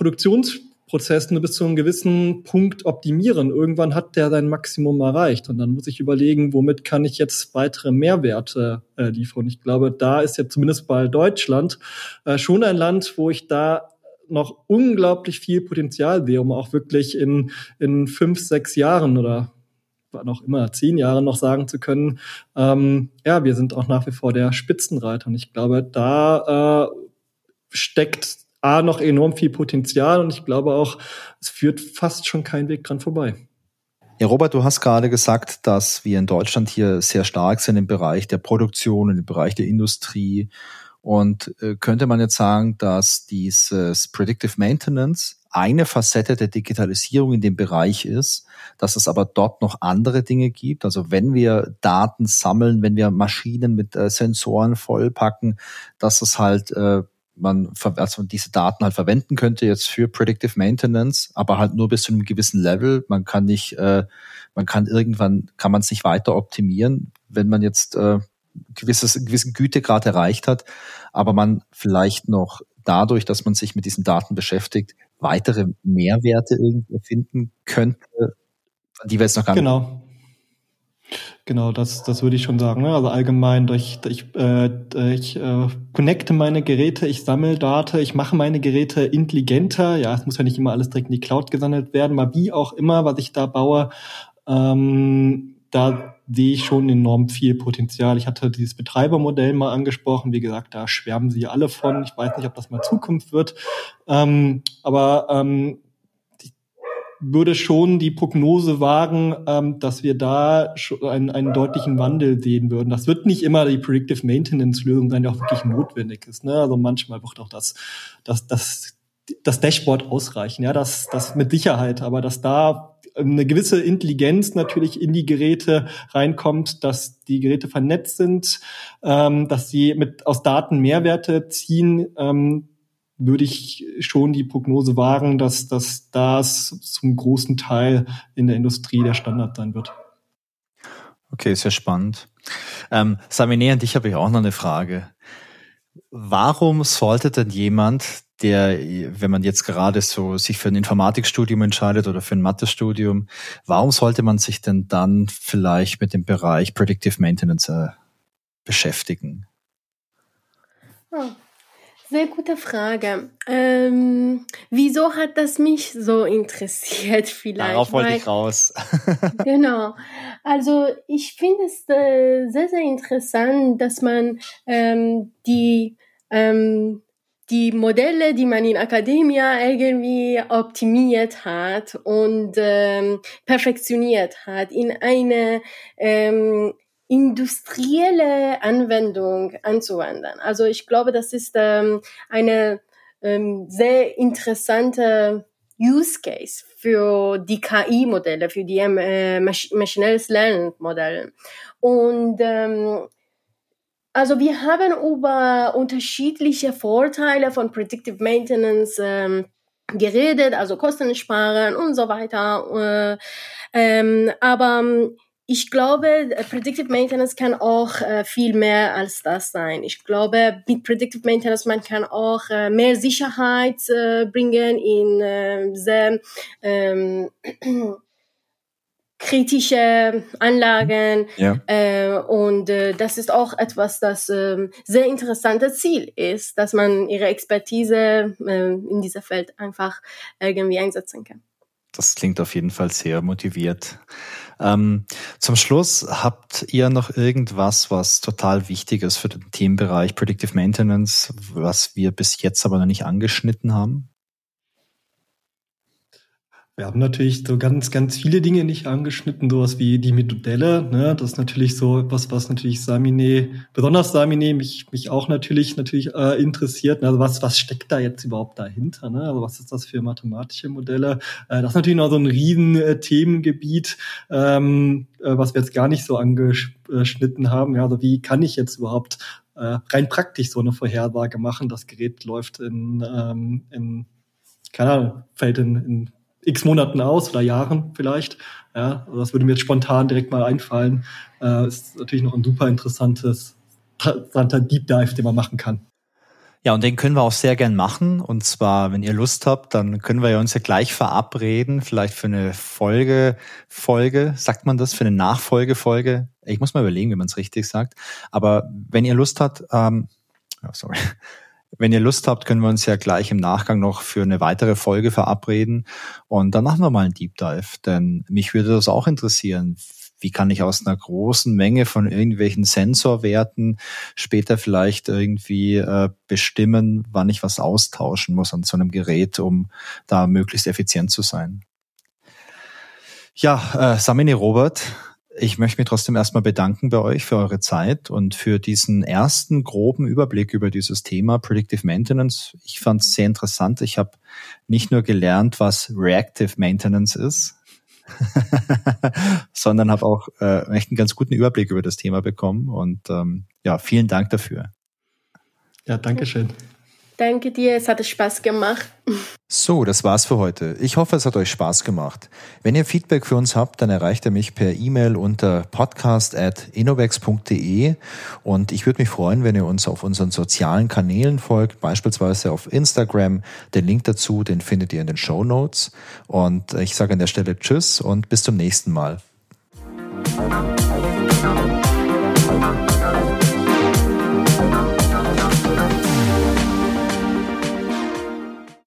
S3: Produktionsprozess nur bis zu einem gewissen Punkt optimieren. Irgendwann hat der sein Maximum erreicht und dann muss ich überlegen, womit kann ich jetzt weitere Mehrwerte äh, liefern. Ich glaube, da ist ja zumindest bei Deutschland äh, schon ein Land, wo ich da noch unglaublich viel Potenzial sehe, um auch wirklich in, in fünf, sechs Jahren oder noch immer zehn Jahren noch sagen zu können, ähm, ja, wir sind auch nach wie vor der Spitzenreiter. Und ich glaube, da äh, steckt A noch enorm viel Potenzial und ich glaube auch, es führt fast schon kein Weg dran vorbei.
S1: Ja, Robert, du hast gerade gesagt, dass wir in Deutschland hier sehr stark sind im Bereich der Produktion, im Bereich der Industrie und äh, könnte man jetzt sagen, dass dieses Predictive Maintenance eine Facette der Digitalisierung in dem Bereich ist, dass es aber dort noch andere Dinge gibt. Also wenn wir Daten sammeln, wenn wir Maschinen mit äh, Sensoren vollpacken, dass es halt äh, man also diese Daten halt verwenden könnte jetzt für Predictive Maintenance, aber halt nur bis zu einem gewissen Level. Man kann nicht, äh, man kann irgendwann kann man es nicht weiter optimieren, wenn man jetzt äh, gewisses, gewissen Gütegrad erreicht hat, aber man vielleicht noch dadurch, dass man sich mit diesen Daten beschäftigt, weitere Mehrwerte irgendwie finden könnte, die wir jetzt noch gar
S3: genau. nicht. Genau, das, das würde ich schon sagen. Ne? Also allgemein, durch, ich, äh, ich äh, connecte meine Geräte, ich sammle Daten, ich mache meine Geräte intelligenter. Ja, es muss ja nicht immer alles direkt in die Cloud gesammelt werden, mal wie auch immer, was ich da baue. Ähm, da sehe ich schon enorm viel Potenzial. Ich hatte dieses Betreibermodell mal angesprochen. Wie gesagt, da schwärmen sie alle von. Ich weiß nicht, ob das mal Zukunft wird. Ähm, aber ähm, würde schon die Prognose wagen, ähm, dass wir da einen, einen deutlichen Wandel sehen würden. Das wird nicht immer die Predictive Maintenance Lösung sein, die auch wirklich notwendig ist. Ne? Also manchmal wird auch das, das, das, das Dashboard ausreichen. Ja, das, das mit Sicherheit. Aber dass da eine gewisse Intelligenz natürlich in die Geräte reinkommt, dass die Geräte vernetzt sind, ähm, dass sie mit aus Daten Mehrwerte ziehen, ähm, würde ich schon die Prognose wagen, dass, dass das zum großen Teil in der Industrie der Standard sein wird.
S1: Okay, sehr spannend. Ähm, Samine, an dich habe ich auch noch eine Frage. Warum sollte denn jemand, der, wenn man jetzt gerade so sich für ein Informatikstudium entscheidet oder für ein Mathestudium, warum sollte man sich denn dann vielleicht mit dem Bereich Predictive Maintenance äh, beschäftigen?
S2: Oh, sehr gute Frage. Ähm, wieso hat das mich so interessiert <laughs> vielleicht?
S1: Darauf wollte Weil, ich raus. <laughs>
S2: genau. Also ich finde es äh, sehr, sehr interessant, dass man ähm, die ähm, die Modelle, die man in Academia irgendwie optimiert hat und ähm, perfektioniert hat, in eine ähm, industrielle Anwendung anzuwenden. Also ich glaube, das ist ähm, eine ähm, sehr interessante Use Case für die KI-Modelle, für die äh, maschinelles Lernen-Modelle. Und ähm, also wir haben über unterschiedliche Vorteile von Predictive Maintenance ähm, geredet, also Kosten sparen und so weiter. Äh, ähm, aber ähm, ich glaube, Predictive Maintenance kann auch äh, viel mehr als das sein. Ich glaube, mit Predictive Maintenance man kann auch äh, mehr Sicherheit äh, bringen in äh, sehr ähm, <clears throat> kritische Anlagen. Ja. Äh, und äh, das ist auch etwas, das äh, sehr interessantes Ziel ist, dass man ihre Expertise äh, in dieser Feld einfach irgendwie einsetzen kann.
S1: Das klingt auf jeden Fall sehr motiviert. Ähm, zum Schluss habt ihr noch irgendwas, was total wichtig ist für den Themenbereich Predictive Maintenance, was wir bis jetzt aber noch nicht angeschnitten haben?
S3: Wir haben natürlich so ganz, ganz viele Dinge nicht angeschnitten, sowas wie die Modelle. Ne? Das ist natürlich so etwas, was natürlich Samine, besonders Samine, mich, mich auch natürlich, natürlich äh, interessiert. Also was, was steckt da jetzt überhaupt dahinter? Ne? Also was ist das für mathematische Modelle? Äh, das ist natürlich noch so ein riesen äh, Themengebiet, ähm, äh, was wir jetzt gar nicht so angeschnitten haben. Ja, also wie kann ich jetzt überhaupt äh, rein praktisch so eine Vorhersage machen? Das Gerät läuft in, ähm, in keine Ahnung, fällt in, in x Monaten aus oder Jahren vielleicht. Ja, also das würde mir jetzt spontan direkt mal einfallen. Äh, ist natürlich noch ein super interessantes, interessanter Deep Dive, den man machen kann.
S1: Ja, und den können wir auch sehr gern machen. Und zwar, wenn ihr Lust habt, dann können wir uns ja gleich verabreden, vielleicht für eine Folge, Folge, sagt man das, für eine Nachfolgefolge. Ich muss mal überlegen, wie man es richtig sagt. Aber wenn ihr Lust habt, ähm, oh, sorry, wenn ihr Lust habt, können wir uns ja gleich im Nachgang noch für eine weitere Folge verabreden und dann machen wir mal einen Deep Dive, denn mich würde das auch interessieren. Wie kann ich aus einer großen Menge von irgendwelchen Sensorwerten später vielleicht irgendwie äh, bestimmen, wann ich was austauschen muss an so einem Gerät, um da möglichst effizient zu sein? Ja, äh, Samini Robert, ich möchte mich trotzdem erstmal bedanken bei euch für eure Zeit und für diesen ersten groben Überblick über dieses Thema Predictive Maintenance. Ich fand es sehr interessant. Ich habe nicht nur gelernt, was Reactive Maintenance ist, <laughs> sondern habe auch äh, echt einen ganz guten Überblick über das Thema bekommen. Und ähm, ja, vielen Dank dafür.
S3: Ja, danke schön.
S2: Danke dir, es hat Spaß gemacht.
S1: So, das war's für heute. Ich hoffe, es hat euch Spaß gemacht. Wenn ihr Feedback für uns habt, dann erreicht ihr mich per E-Mail unter podcast.innovex.de und ich würde mich freuen, wenn ihr uns auf unseren sozialen Kanälen folgt, beispielsweise auf Instagram. Den Link dazu, den findet ihr in den Show Notes. Und ich sage an der Stelle Tschüss und bis zum nächsten Mal.